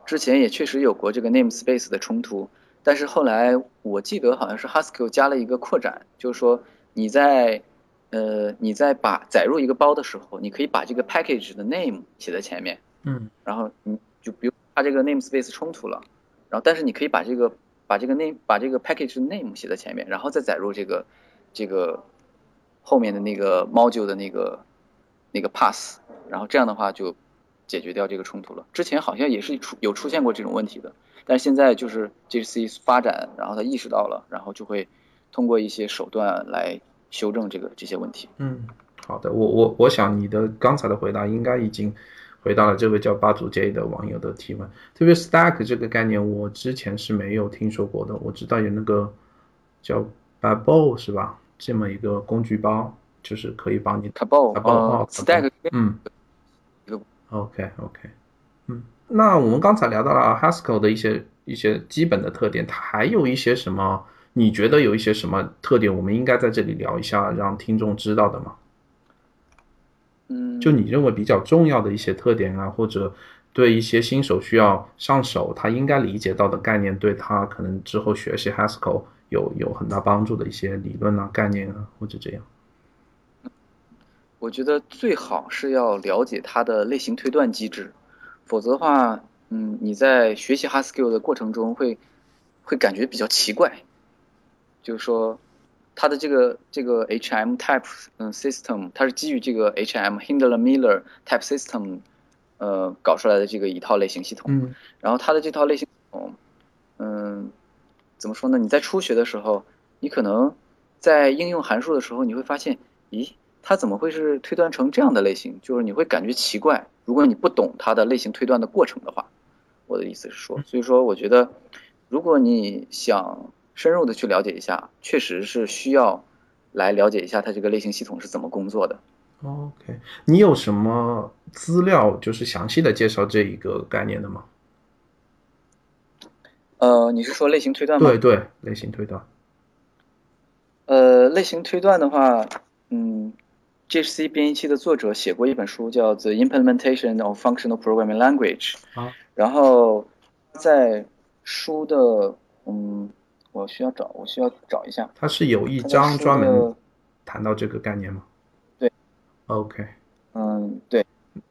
之前也确实有过这个 namespace 的冲突，但是后来我记得好像是 Haskell 加了一个扩展，就是说你在呃你在把载入一个包的时候，你可以把这个 package 的 name 写在前面，嗯，然后你就比如它这个 namespace 冲突了，然后但是你可以把这个把这个 name 把这个 package name 写在前面，然后再载入这个这个后面的那个 module 的那个。那个 pass，然后这样的话就解决掉这个冲突了。之前好像也是出有出现过这种问题的，但是现在就是 GC 发展，然后他意识到了，然后就会通过一些手段来修正这个这些问题。嗯，好的，我我我想你的刚才的回答应该已经回答了这位叫八组 J 的网友的提问。特别 stack 这个概念，我之前是没有听说过的。我知道有那个叫 Babel 是吧？这么一个工具包。就是可以帮你卡包啊，stack，嗯，OK OK，嗯，那我们刚才聊到了 Haskell 的一些一些基本的特点，它还有一些什么？你觉得有一些什么特点，我们应该在这里聊一下，让听众知道的吗？嗯，就你认为比较重要的一些特点啊，或者对一些新手需要上手，他应该理解到的概念，对他可能之后学习 Haskell 有有很大帮助的一些理论啊、概念啊，或者这样。我觉得最好是要了解它的类型推断机制，否则的话，嗯，你在学习 Haskell 的过程中会会感觉比较奇怪，就是说它的这个这个 HM type 嗯 system，它是基于这个 HM Hindler Miller type system 呃搞出来的这个一套类型系统，嗯，然后它的这套类型系统，嗯，怎么说呢？你在初学的时候，你可能在应用函数的时候，你会发现，咦？它怎么会是推断成这样的类型？就是你会感觉奇怪，如果你不懂它的类型推断的过程的话，我的意思是说，所以说我觉得，如果你想深入的去了解一下，确实是需要来了解一下它这个类型系统是怎么工作的。OK，你有什么资料就是详细的介绍这一个概念的吗？呃，你是说类型推断吗？对对，类型推断。呃，类型推断的话，嗯。GC 编译器的作者写过一本书，叫《The Implementation of Functional Programming Language》。啊，然后在书的，嗯，我需要找，我需要找一下。它是有一章专门谈到这个概念吗？对。OK。嗯，对。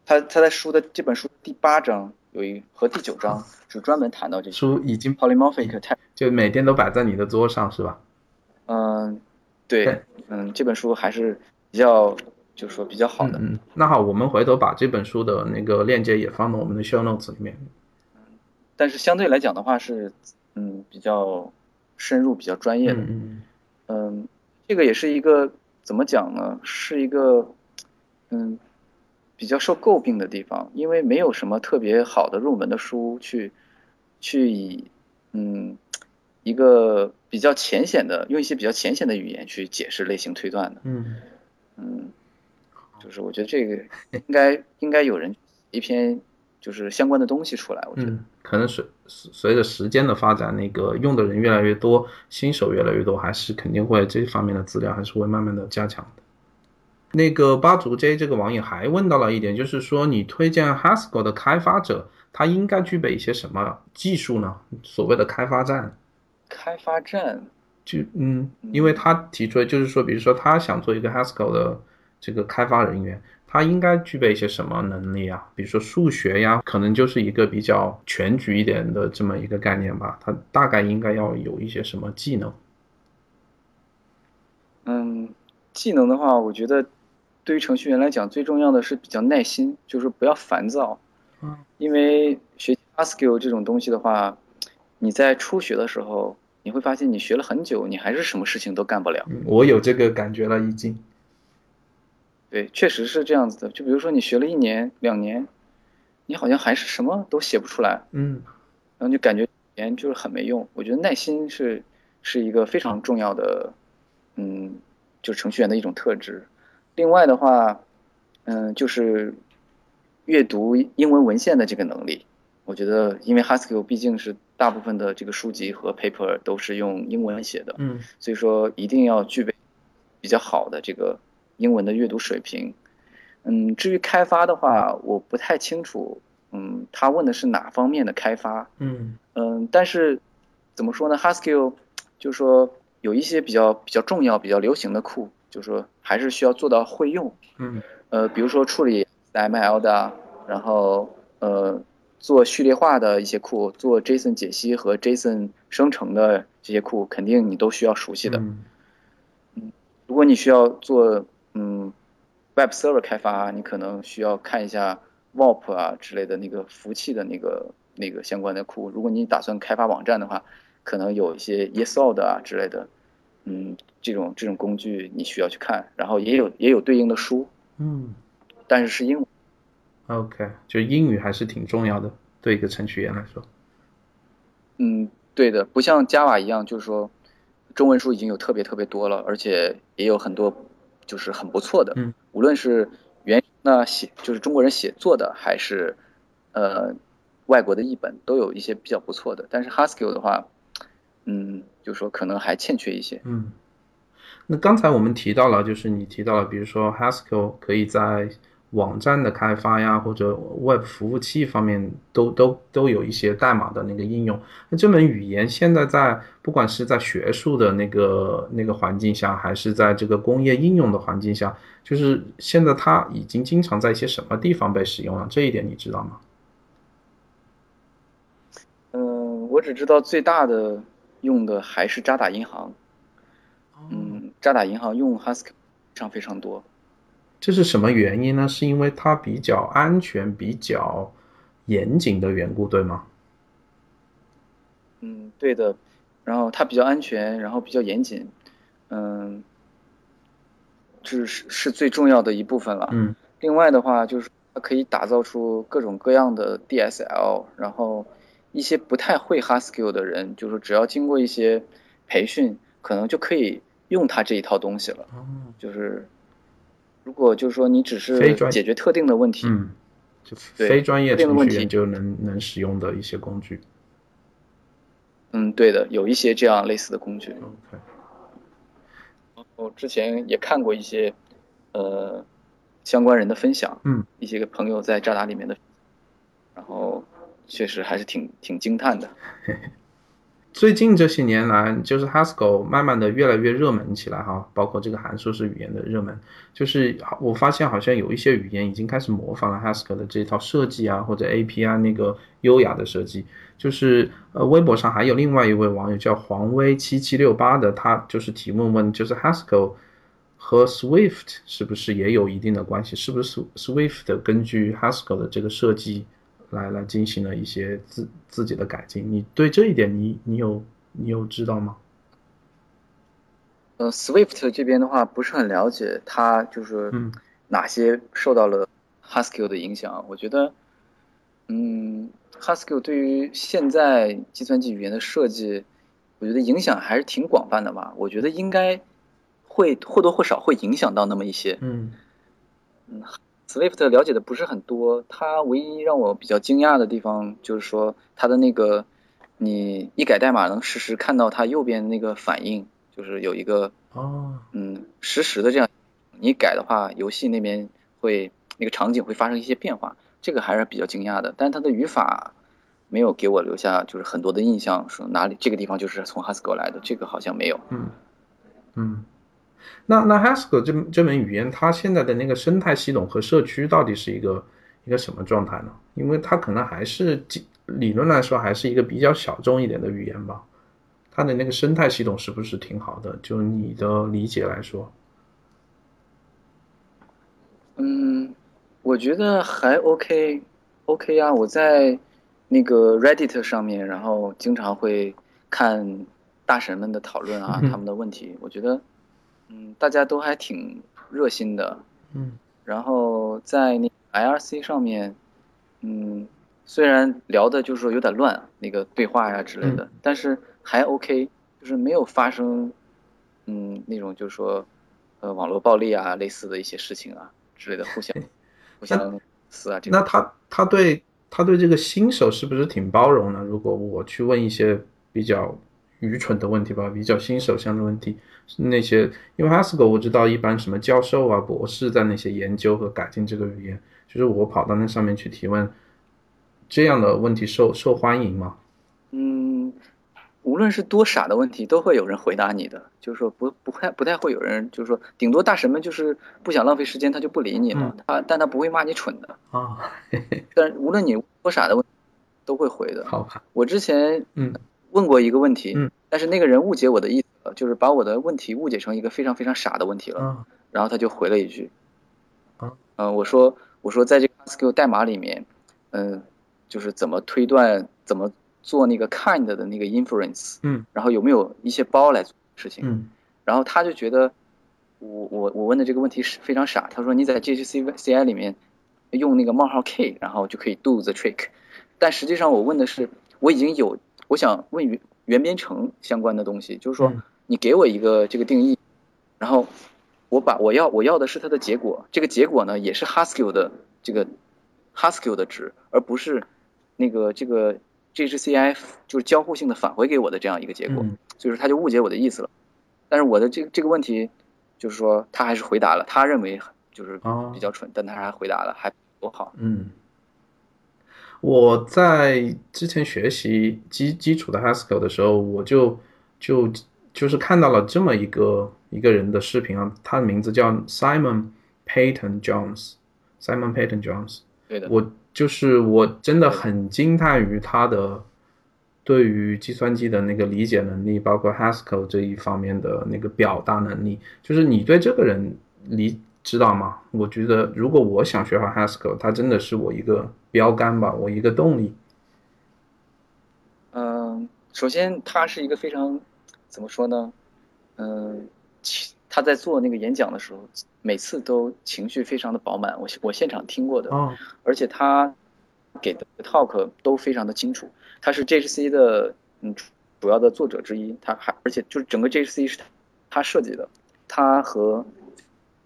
他他在书的这本书第八章有一和第九章是专门谈到这些书已经 polymorphic type，就每天都摆在你的桌上是吧？嗯，对，嗯，这本书还是。比较就是说比较好的，嗯，那好，我们回头把这本书的那个链接也放到我们的 show notes 里面。但是相对来讲的话是，嗯，比较深入、比较专业的，嗯嗯，这个也是一个怎么讲呢？是一个嗯比较受诟病的地方，因为没有什么特别好的入门的书去去以嗯一个比较浅显的用一些比较浅显的语言去解释类型推断的，嗯。嗯，就是我觉得这个应该应该有人一篇就是相关的东西出来。我觉得可能随随着时间的发展，那个用的人越来越多，新手越来越多，还是肯定会这方面的资料还是会慢慢的加强的。那个八足 J 这个网友还问到了一点，就是说你推荐 Haskell 的开发者，他应该具备一些什么技术呢？所谓的开发站，开发站。就嗯，因为他提出来就是说，比如说他想做一个 Haskell 的这个开发人员，他应该具备一些什么能力啊？比如说数学呀，可能就是一个比较全局一点的这么一个概念吧。他大概应该要有一些什么技能？嗯，技能的话，我觉得对于程序员来讲，最重要的是比较耐心，就是不要烦躁。嗯，因为学 Haskell 这种东西的话，你在初学的时候。你会发现，你学了很久，你还是什么事情都干不了。我有这个感觉了，已经。对，确实是这样子的。就比如说你学了一年、两年，你好像还是什么都写不出来，嗯然后就感觉语言就是很没用。我觉得耐心是是一个非常重要的，嗯，就是程序员的一种特质。另外的话，嗯，就是阅读英文文献的这个能力。我觉得，因为 Haskell 毕竟是大部分的这个书籍和 paper 都是用英文写的，嗯所以说一定要具备比较好的这个英文的阅读水平。嗯，至于开发的话，我不太清楚，嗯，他问的是哪方面的开发？嗯嗯，但是怎么说呢？Haskell 就是说有一些比较比较重要、比较流行的库，就是说还是需要做到会用。嗯呃，比如说处理 ML 的啊，然后呃做序列化的一些库，做 JSON 解析和 JSON 生成的这些库，肯定你都需要熟悉的。嗯如果你需要做嗯 Web Server 开发，你可能需要看一下 WAP 啊之类的那个服务器的那个那个相关的库。如果你打算开发网站的话，可能有一些 ESOD 啊之类的，嗯，这种这种工具你需要去看，然后也有也有对应的书，嗯但是是英文。，OK，就英语还是挺重要的，对一个程序员来说。嗯，对的，不像 Java 一样，就是说中文书已经有特别特别多了，而且也有很多就是很不错的，嗯无论是原那写就是中国人写作的，还是呃外国的译本，都有一些比较不错的。但是 Haskell 的话，嗯，就说可能还欠缺一些。嗯，那刚才我们提到了，就是你提到了，比如说 Haskell 可以在网站的开发呀，或者 Web 服务器方面都都都有一些代码的那个应用。那这门语言现在在不管是在学术的那个那个环境下，还是在这个工业应用的环境下，就是现在它已经经常在一些什么地方被使用了？这一点你知道吗？嗯，我只知道最大的用的还是渣打银行。嗯，渣打银行用 Haskell 非常非常多。这是什么原因呢？是因为它比较安全、比较严谨的缘故，对吗？嗯，对的。然后它比较安全，然后比较严谨，嗯，这是是最重要的一部分了。嗯另外的话，就是它可以打造出各种各样的 DSL，然后一些不太会 Haskell 的人，就是只要经过一些培训，可能就可以用它这一套东西了。哦，就是如果就是说你只是解决特定的问题，嗯，就非专业特定的问题程序员就能能使用的一些工具。嗯，对的，有一些这样类似的工具。OK，我之前也看过一些呃相关人的分享，嗯，一些个朋友在渣打里面的，然后确实还是挺挺惊叹的。*laughs* 最近这些年来，就是 Haskell 慢慢的越来越热门起来哈，包括这个函数式语言的热门，就是我发现好像有一些语言已经开始模仿了 Haskell 的这套设计啊，或者 API 那个优雅的设计。就是呃，微博上还有另外一位网友叫黄威七七六八的，他就是提问问，就是 Haskell 和 Swift 是不是也有一定的关系？是不是 Swift 根据 Haskell 的这个设计来来进行了一些自自己的改进？你对这一点你你有你有知道吗？呃，Swift 这边的话不是很了解，它就是嗯哪些受到了 Haskell 的影响。我觉得，嗯，Haskell 对于现在计算机语言的设计，我觉得影响还是挺广泛的吧。我觉得应该会或多或少会影响到那么一些。嗯 Swift 了解的不是很多，它唯一让我比较惊讶的地方就是说它的那个，你一改代码能实时看到它右边那个反应，就是有一个哦嗯实时的这样，你改的话，游戏那边会那个场景会发生一些变化，这个还是比较惊讶的。但它的语法没有给我留下就是很多的印象，说哪里这个地方就是从 Haskell 来的，这个好像没有。嗯嗯，那那 Haskell 这这门语言，它现在的那个生态系统和社区到底是一个一个什么状态呢？因为它可能还是基理论来说还是一个比较小众一点的语言吧。它的那个生态系统是不是挺好的？就你的理解来说，嗯，我觉得还 OK，OK 啊。我在那个 Reddit 上面，然后经常会看大神们的讨论啊，*laughs* 他们的问题。我觉得，嗯，大家都还挺热心的。嗯然后在那 IRC 上面，嗯，虽然聊的就是说有点乱，那个对话呀之类的，但是还 OK，就是没有发生，嗯，那种就是说，呃，网络暴力啊，类似的一些事情啊之类的，互相互相撕啊。那他他对他对这个新手是不是挺包容呢？如果我去问一些比较愚蠢的问题吧，比较新手向的问题。那些，因为 Haskell 我知道一般什么教授啊、博士在那些研究和改进这个语言，就是我跑到那上面去提问，这样的问题受受欢迎吗？嗯，无论是多傻的问题，都会有人回答你的，就是说不不太不太会有人，就是说顶多大神们就是不想浪费时间，他就不理你了，他但他不会骂你蠢的啊。但无论你多傻的问，都会回的。好吧，我之前嗯问过一个问题，嗯，但是那个人误解我的意思。就是把我的问题误解成一个非常非常傻的问题了，然后他就回了一句，嗯，我说我说在这个 Haskell 代码里面，嗯，就是怎么推断，怎么做那个 kind 的那个 inference，嗯，然后有没有一些包来做事情，嗯，然后他就觉得我我我问的这个问题是非常傻，他说你在 JCCI 里面用那个冒号 k，然后就可以 do the trick，但实际上我问的是我已经有我想问原原编程相关的东西，就是说。你给我一个这个定义，然后我把我要我要的是它的结果，这个结果呢也是 Haskell 的这个 Haskell 的值，而不是那个这个 JCCI 就是交互性的返回给我的这样一个结果，所以说他就误解我的意思了。但是我的这这个问题就是说他还是回答了，他认为就是比较蠢，但他还回答了，还多好。嗯，我在之前学习基基础的 Haskell 的时候，我就就。就是看到了这么一个一个人的视频啊，他的名字叫 Simon Payton Jones，Simon Payton Jones。对的。我就是我真的很惊叹于他的对于计算机的那个理解能力，包括 Haskell 这一方面的那个表达能力。就是你对这个人理知道吗？我觉得如果我想学好 Haskell，它真的是我一个标杆吧，我一个动力。嗯，首先他是一个非常。怎么说呢？嗯，他在做那个演讲的时候，每次都情绪非常的饱满。我我现场听过的，而且他给的 talk 都非常的清楚。他是 JC 的嗯主要的作者之一，他还而且就是整个 JC 是他他设计的。他和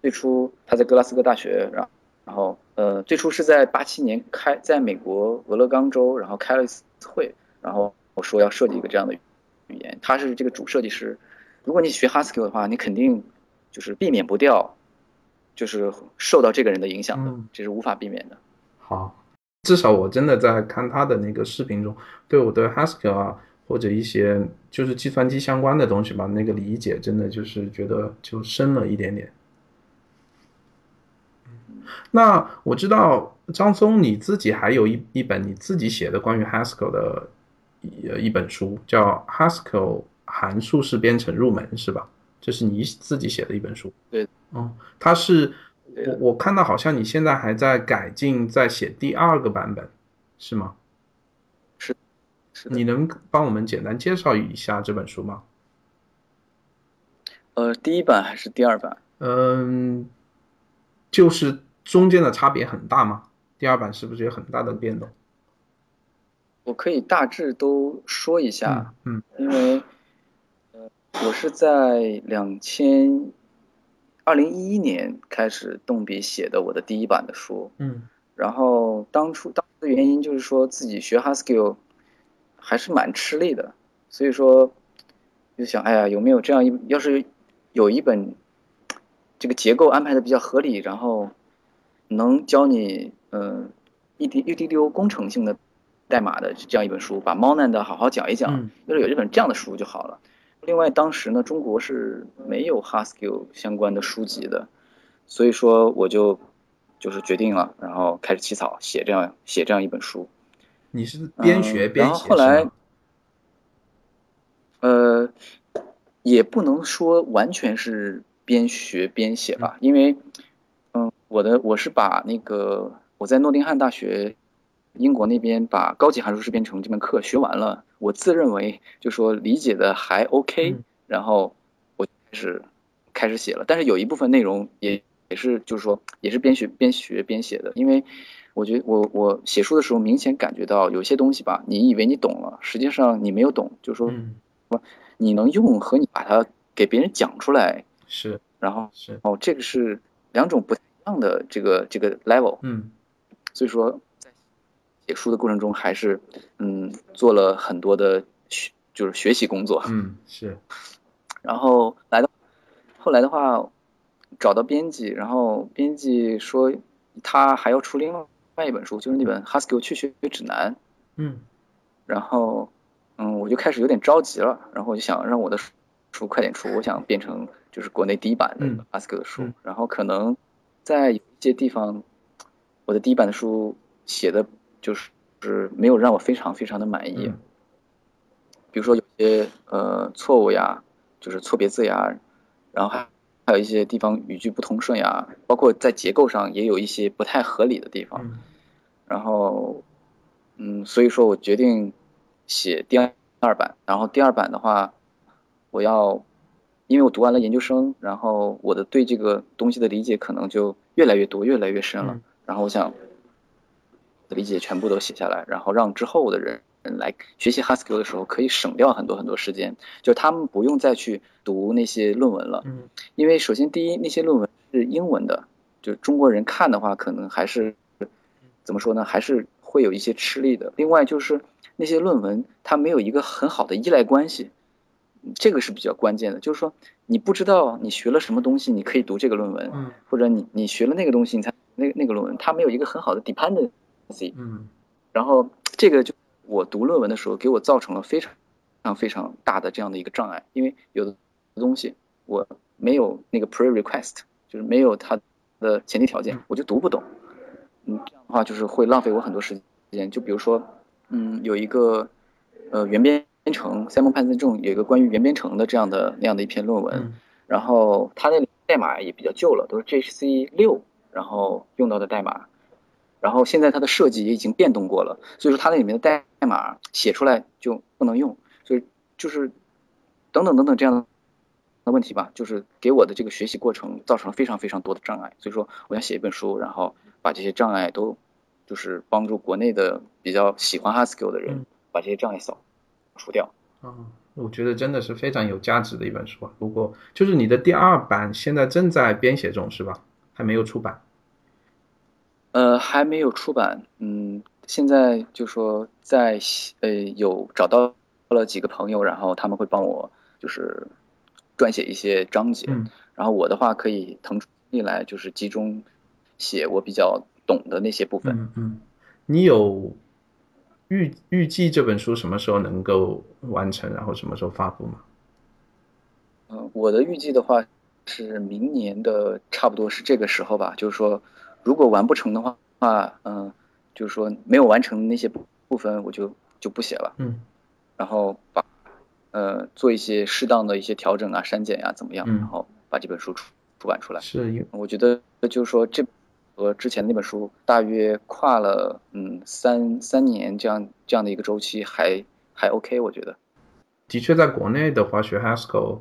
最初他在格拉斯哥大学，然后然后呃最初是在八七年开在美国俄勒冈州，然后开了一次会，然后我说要设计一个这样的。语言，他是这个主设计师。如果你学 Haskell 的话，你肯定就是避免不掉，就是受到这个人的影响的，这是无法避免的。好，至少我真的在看他的那个视频中，对我的 Haskell 啊，或者一些就是计算机相关的东西吧，那个理解真的就是觉得就深了一点点。那我知道张松你自己还有一一本你自己写的关于 Haskell 的。一一本书叫 Haskell 函数式编程入门是吧？这是你自己写的一本书。对，嗯，它是我我看到好像你现在还在改进，在写第二个版本，是吗？是，是。你能帮我们简单介绍一下这本书吗？呃，第一版还是第二版？嗯，就是中间的差别很大吗？第二版是不是有很大的变动？我可以大致都说一下，嗯，因为，呃，我是在两千二零一一年开始动笔写的我的第一版的书，嗯，然后当初当初的原因就是说自己学 Haskell 还是蛮吃力的，所以说就想，哎呀，有没有这样一，要是有一本这个结构安排的比较合理，然后能教你，嗯，一滴一滴丢工程性的。代码的这样一本书，把猫难的好好讲一讲，要是有一本这样的书就好了。另外，当时呢，中国是没有 Haskell 相关的书籍的，所以说我就就是决定了，然后开始起草写这样写这样一本书。你是边学边写然后后来，呃，也不能说完全是边学边写吧，因为，嗯，我的我是把那个我在诺丁汉大学。英国那边把高级函数式编程这门课学完了，我自认为就说理解的还 OK，然后我开始开始写了，但是有一部分内容也也是就是说也是边学边学边写的，因为我觉得我我写书的时候明显感觉到有些东西吧，你以为你懂了，实际上你没有懂，就是说你能用和你把它给别人讲出来是，然后是。哦，这个是两种不样的这个这个 level，嗯，所以说在写书的过程中还是嗯做了很多的学就是学习工作，嗯是，然后来到后来的话找到编辑，然后编辑说他还要出另外一本书，就是那本 Haskell 去学指南，嗯，然后。嗯，我就开始有点着急了，然后我就想让我的书快点出，我想变成就是国内第一版的 Haskell 的书，然后可能在一些地方，我的第一版的书写的就是是没有让我非常非常的满意，比如说有些呃错误呀，就是错别字呀，然后还还有一些地方语句不通顺呀，包括在结构上也有一些不太合理的地方，然后嗯，所以说我决定。写第二版，然后第二版的话，我要，因为我读完了研究生，然后我的对这个东西的理解可能就越来越多，越来越深了。然后我想理解全部都写下来，然后让之后的人来学习 Haskell 的时候可以省掉很多很多时间，就他们不用再去读那些论文了。嗯，因为首先第一，那些论文是英文的，就中国人看的话，可能还是怎么说呢，还是会有一些吃力的。另外就是。那些论文它没有一个很好的依赖关系，这个是比较关键的。就是说，你不知道你学了什么东西，你可以读这个论文，或者你你学了那个东西，你才那那个论文，它没有一个很好的 dependency。嗯，然后这个就我读论文的时候，给我造成了非常非常非常大的这样的一个障碍，因为有的东西我没有那个 pre-request，就是没有它的前提条件，我就读不懂。嗯，这样的话就是会浪费我很多时间。就比如说。嗯，有一个呃原编程，Simon 潘森这种有一个关于原编程的这样的那样的一篇论文，然后他那代码也比较旧了，都是 JC 六，然后用到的代码，然后现在它的设计也已经变动过了，所以说它那里面的代码写出来就不能用，所以就是等等等等这样的问题吧，就是给我的这个学习过程造成了非常非常多的障碍，所以说我想写一本书，然后把这些障碍都。就是帮助国内的比较喜欢 Haskell 的人把这些障碍扫除掉。嗯，我觉得真的是非常有价值的一本书啊。不过，就是你的第二版现在正在编写中是吧？还没有出版？呃，还没有出版。嗯，现在就说在呃有找到了几个朋友，然后他们会帮我就是撰写一些章节。嗯。然后我的话可以腾出精力来，就是集中写我比较。懂的那些部分，嗯嗯，你有预预计这本书什么时候能够完成，然后什么时候发布吗？嗯，我的预计的话是明年的差不多是这个时候吧。就是说，如果完不成的话，嗯，就是说没有完成那些部部分，我就就不写了。嗯，然后把呃做一些适当的一些调整啊、删减呀，怎么样？然后把这本书出出版出来。是，我觉得就是说这。和之前那本书大约跨了嗯三三年这样这样的一个周期还还 OK 我觉得，的确在国内的话学 Haskell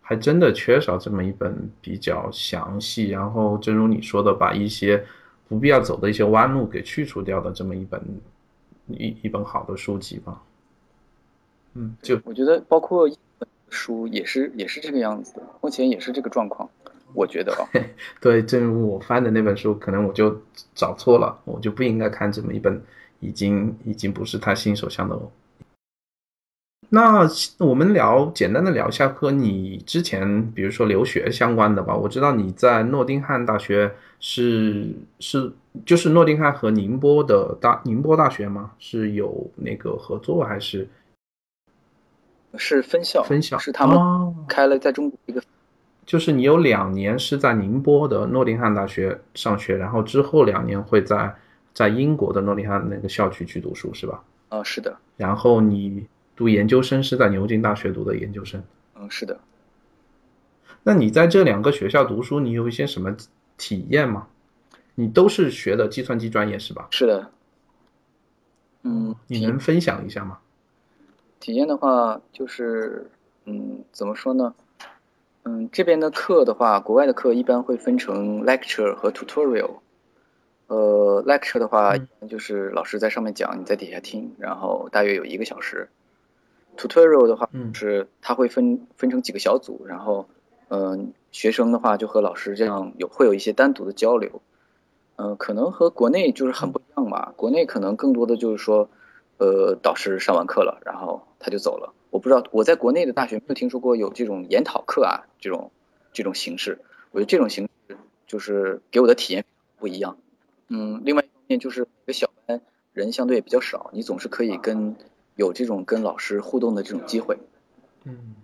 还真的缺少这么一本比较详细，然后正如你说的把一些不必要走的一些弯路给去除掉的这么一本一一本好的书籍吧。嗯，就我觉得包括书也是也是这个样子的，目前也是这个状况。我觉得哦，*laughs* 对，正如我翻的那本书，可能我就找错了，我就不应该看这么一本已经已经不是他新手向的哦。那我们聊简单的聊一下和你之前比如说留学相关的吧。我知道你在诺丁汉大学是是就是诺丁汉和宁波的大宁波大学吗？是有那个合作还是？是分校，分校是他们开了在中国一个。就是你有两年是在宁波的诺丁汉大学上学，然后之后两年会在在英国的诺丁汉那个校区去读书，是吧？啊，是的。然后你读研究生是在牛津大学读的研究生。嗯，是的。那你在这两个学校读书，你有一些什么体验吗？你都是学的计算机专业是吧？是的。嗯，你能分享一下吗？体验的话，就是嗯，怎么说呢？嗯，这边的课的话，国外的课一般会分成 lecture 和 tutorial。呃，lecture 的话，就是老师在上面讲，你在底下听，然后大约有一个小时。tutorial 的话，是它会分分成几个小组，然后，嗯，学生的话就和老师这样有会有一些单独的交流。嗯，可能和国内就是很不一样吧。国内可能更多的就是说，呃，导师上完课了，然后他就走了。我不知道我在国内的大学没有听说过有这种研讨课啊，这种这种形式。我觉得这种形式就是给我的体验不一样。嗯，另外一方面就是每个小班人相对也比较少，你总是可以跟有这种跟老师互动的这种机会。嗯，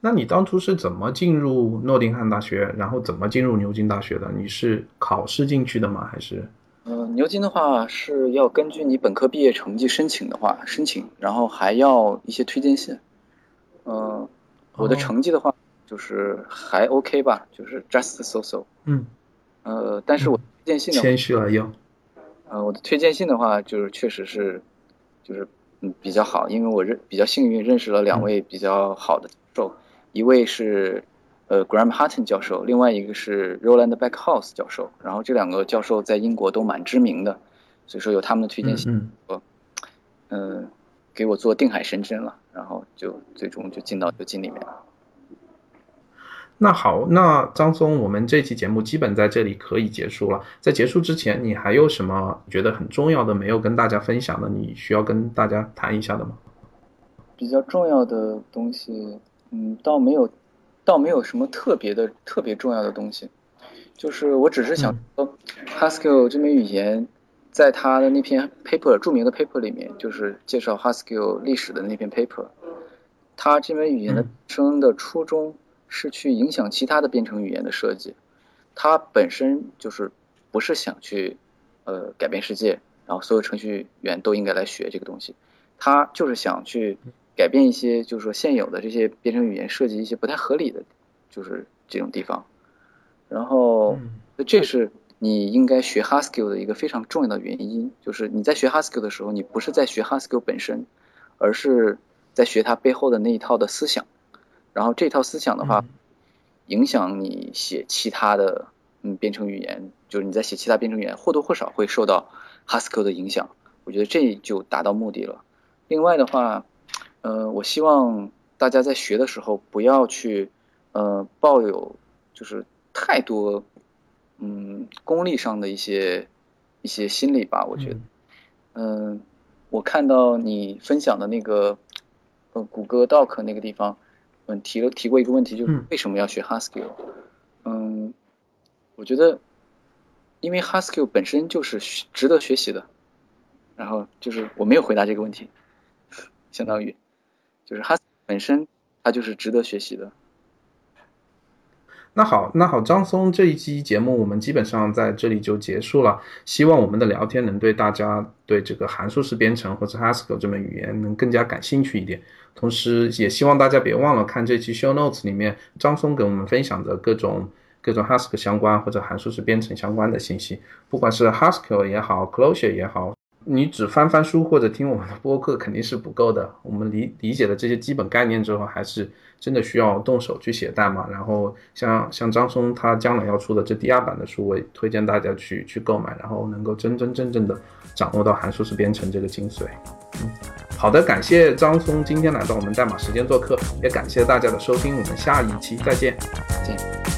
那你当初是怎么进入诺丁汉大学，然后怎么进入牛津大学的？你是考试进去的吗？还是？嗯，牛津的话是要根据你本科毕业成绩申请的话申请，然后还要一些推荐信。嗯，我的成绩的话就是还 OK 吧，就是 just so so。嗯。呃，但是我推。荐信的谦虚了又，呃，我的推荐信的话，就是确实是，就是嗯比较好，因为我认比较幸运认识了两位比较好的教授，一位是呃 Graham Hutton 教授，另外一个是 Roland Backhouse 教授，然后这两个教授在英国都蛮知名的，所以说有他们的推荐信，嗯，嗯，给我做定海神针了，然后就最终就进到牛津里面了。那好，那张松，我们这期节目基本在这里可以结束了。在结束之前，你还有什么觉得很重要的没有跟大家分享的？你需要跟大家谈一下的吗？比较重要的东西，嗯，倒没有，倒没有什么特别的、特别重要的东西。就是我只是想说，Haskell 这门语言，在他的那篇 paper 著名的 paper 里面，就是介绍 Haskell 历史的那篇 paper，他这门语言的生的初衷。是去影响其他的编程语言的设计，他本身就是不是想去呃改变世界，然后所有程序员都应该来学这个东西，他就是想去改变一些就是说现有的这些编程语言设计一些不太合理的，就是这种地方，然后这是你应该学 Haskell 的一个非常重要的原因，就是你在学 Haskell 的时候，你不是在学 Haskell 本身，而是在学它背后的那一套的思想。然后这套思想的话，影响你写其他的嗯编程语言，就是你在写其他编程语言或多或少会受到 Haskell 的影响。我觉得这就达到目的了。另外的话，呃，我希望大家在学的时候不要去呃抱有就是太多嗯功利上的一些一些心理吧。我觉得，嗯，我看到你分享的那个呃谷歌 Doc 那个地方。嗯，提了提过一个问题，就是为什么要学 Haskell？嗯，我觉得，因为 Haskell 本身就是值得学习的。然后就是我没有回答这个问题，相当于就是 has 本身它就是值得学习的。那好，那好，张松这一期节目我们基本上在这里就结束了。希望我们的聊天能对大家对这个函数式编程或者 Haskell 这门语言能更加感兴趣一点。同时，也希望大家别忘了看这期 Show Notes 里面张松给我们分享的各种各种 Haskell 相关或者函数式编程相关的信息，不管是 Haskell 也好，Closure 也好。你只翻翻书或者听我们的播客肯定是不够的。我们理理解了这些基本概念之后，还是真的需要动手去写代码。然后像像张松他将来要出的这第二版的书，我也推荐大家去去购买，然后能够真真正正的掌握到函数式编程这个精髓。嗯，好的，感谢张松今天来到我们代码时间做客，也感谢大家的收听，我们下一期再见。再见。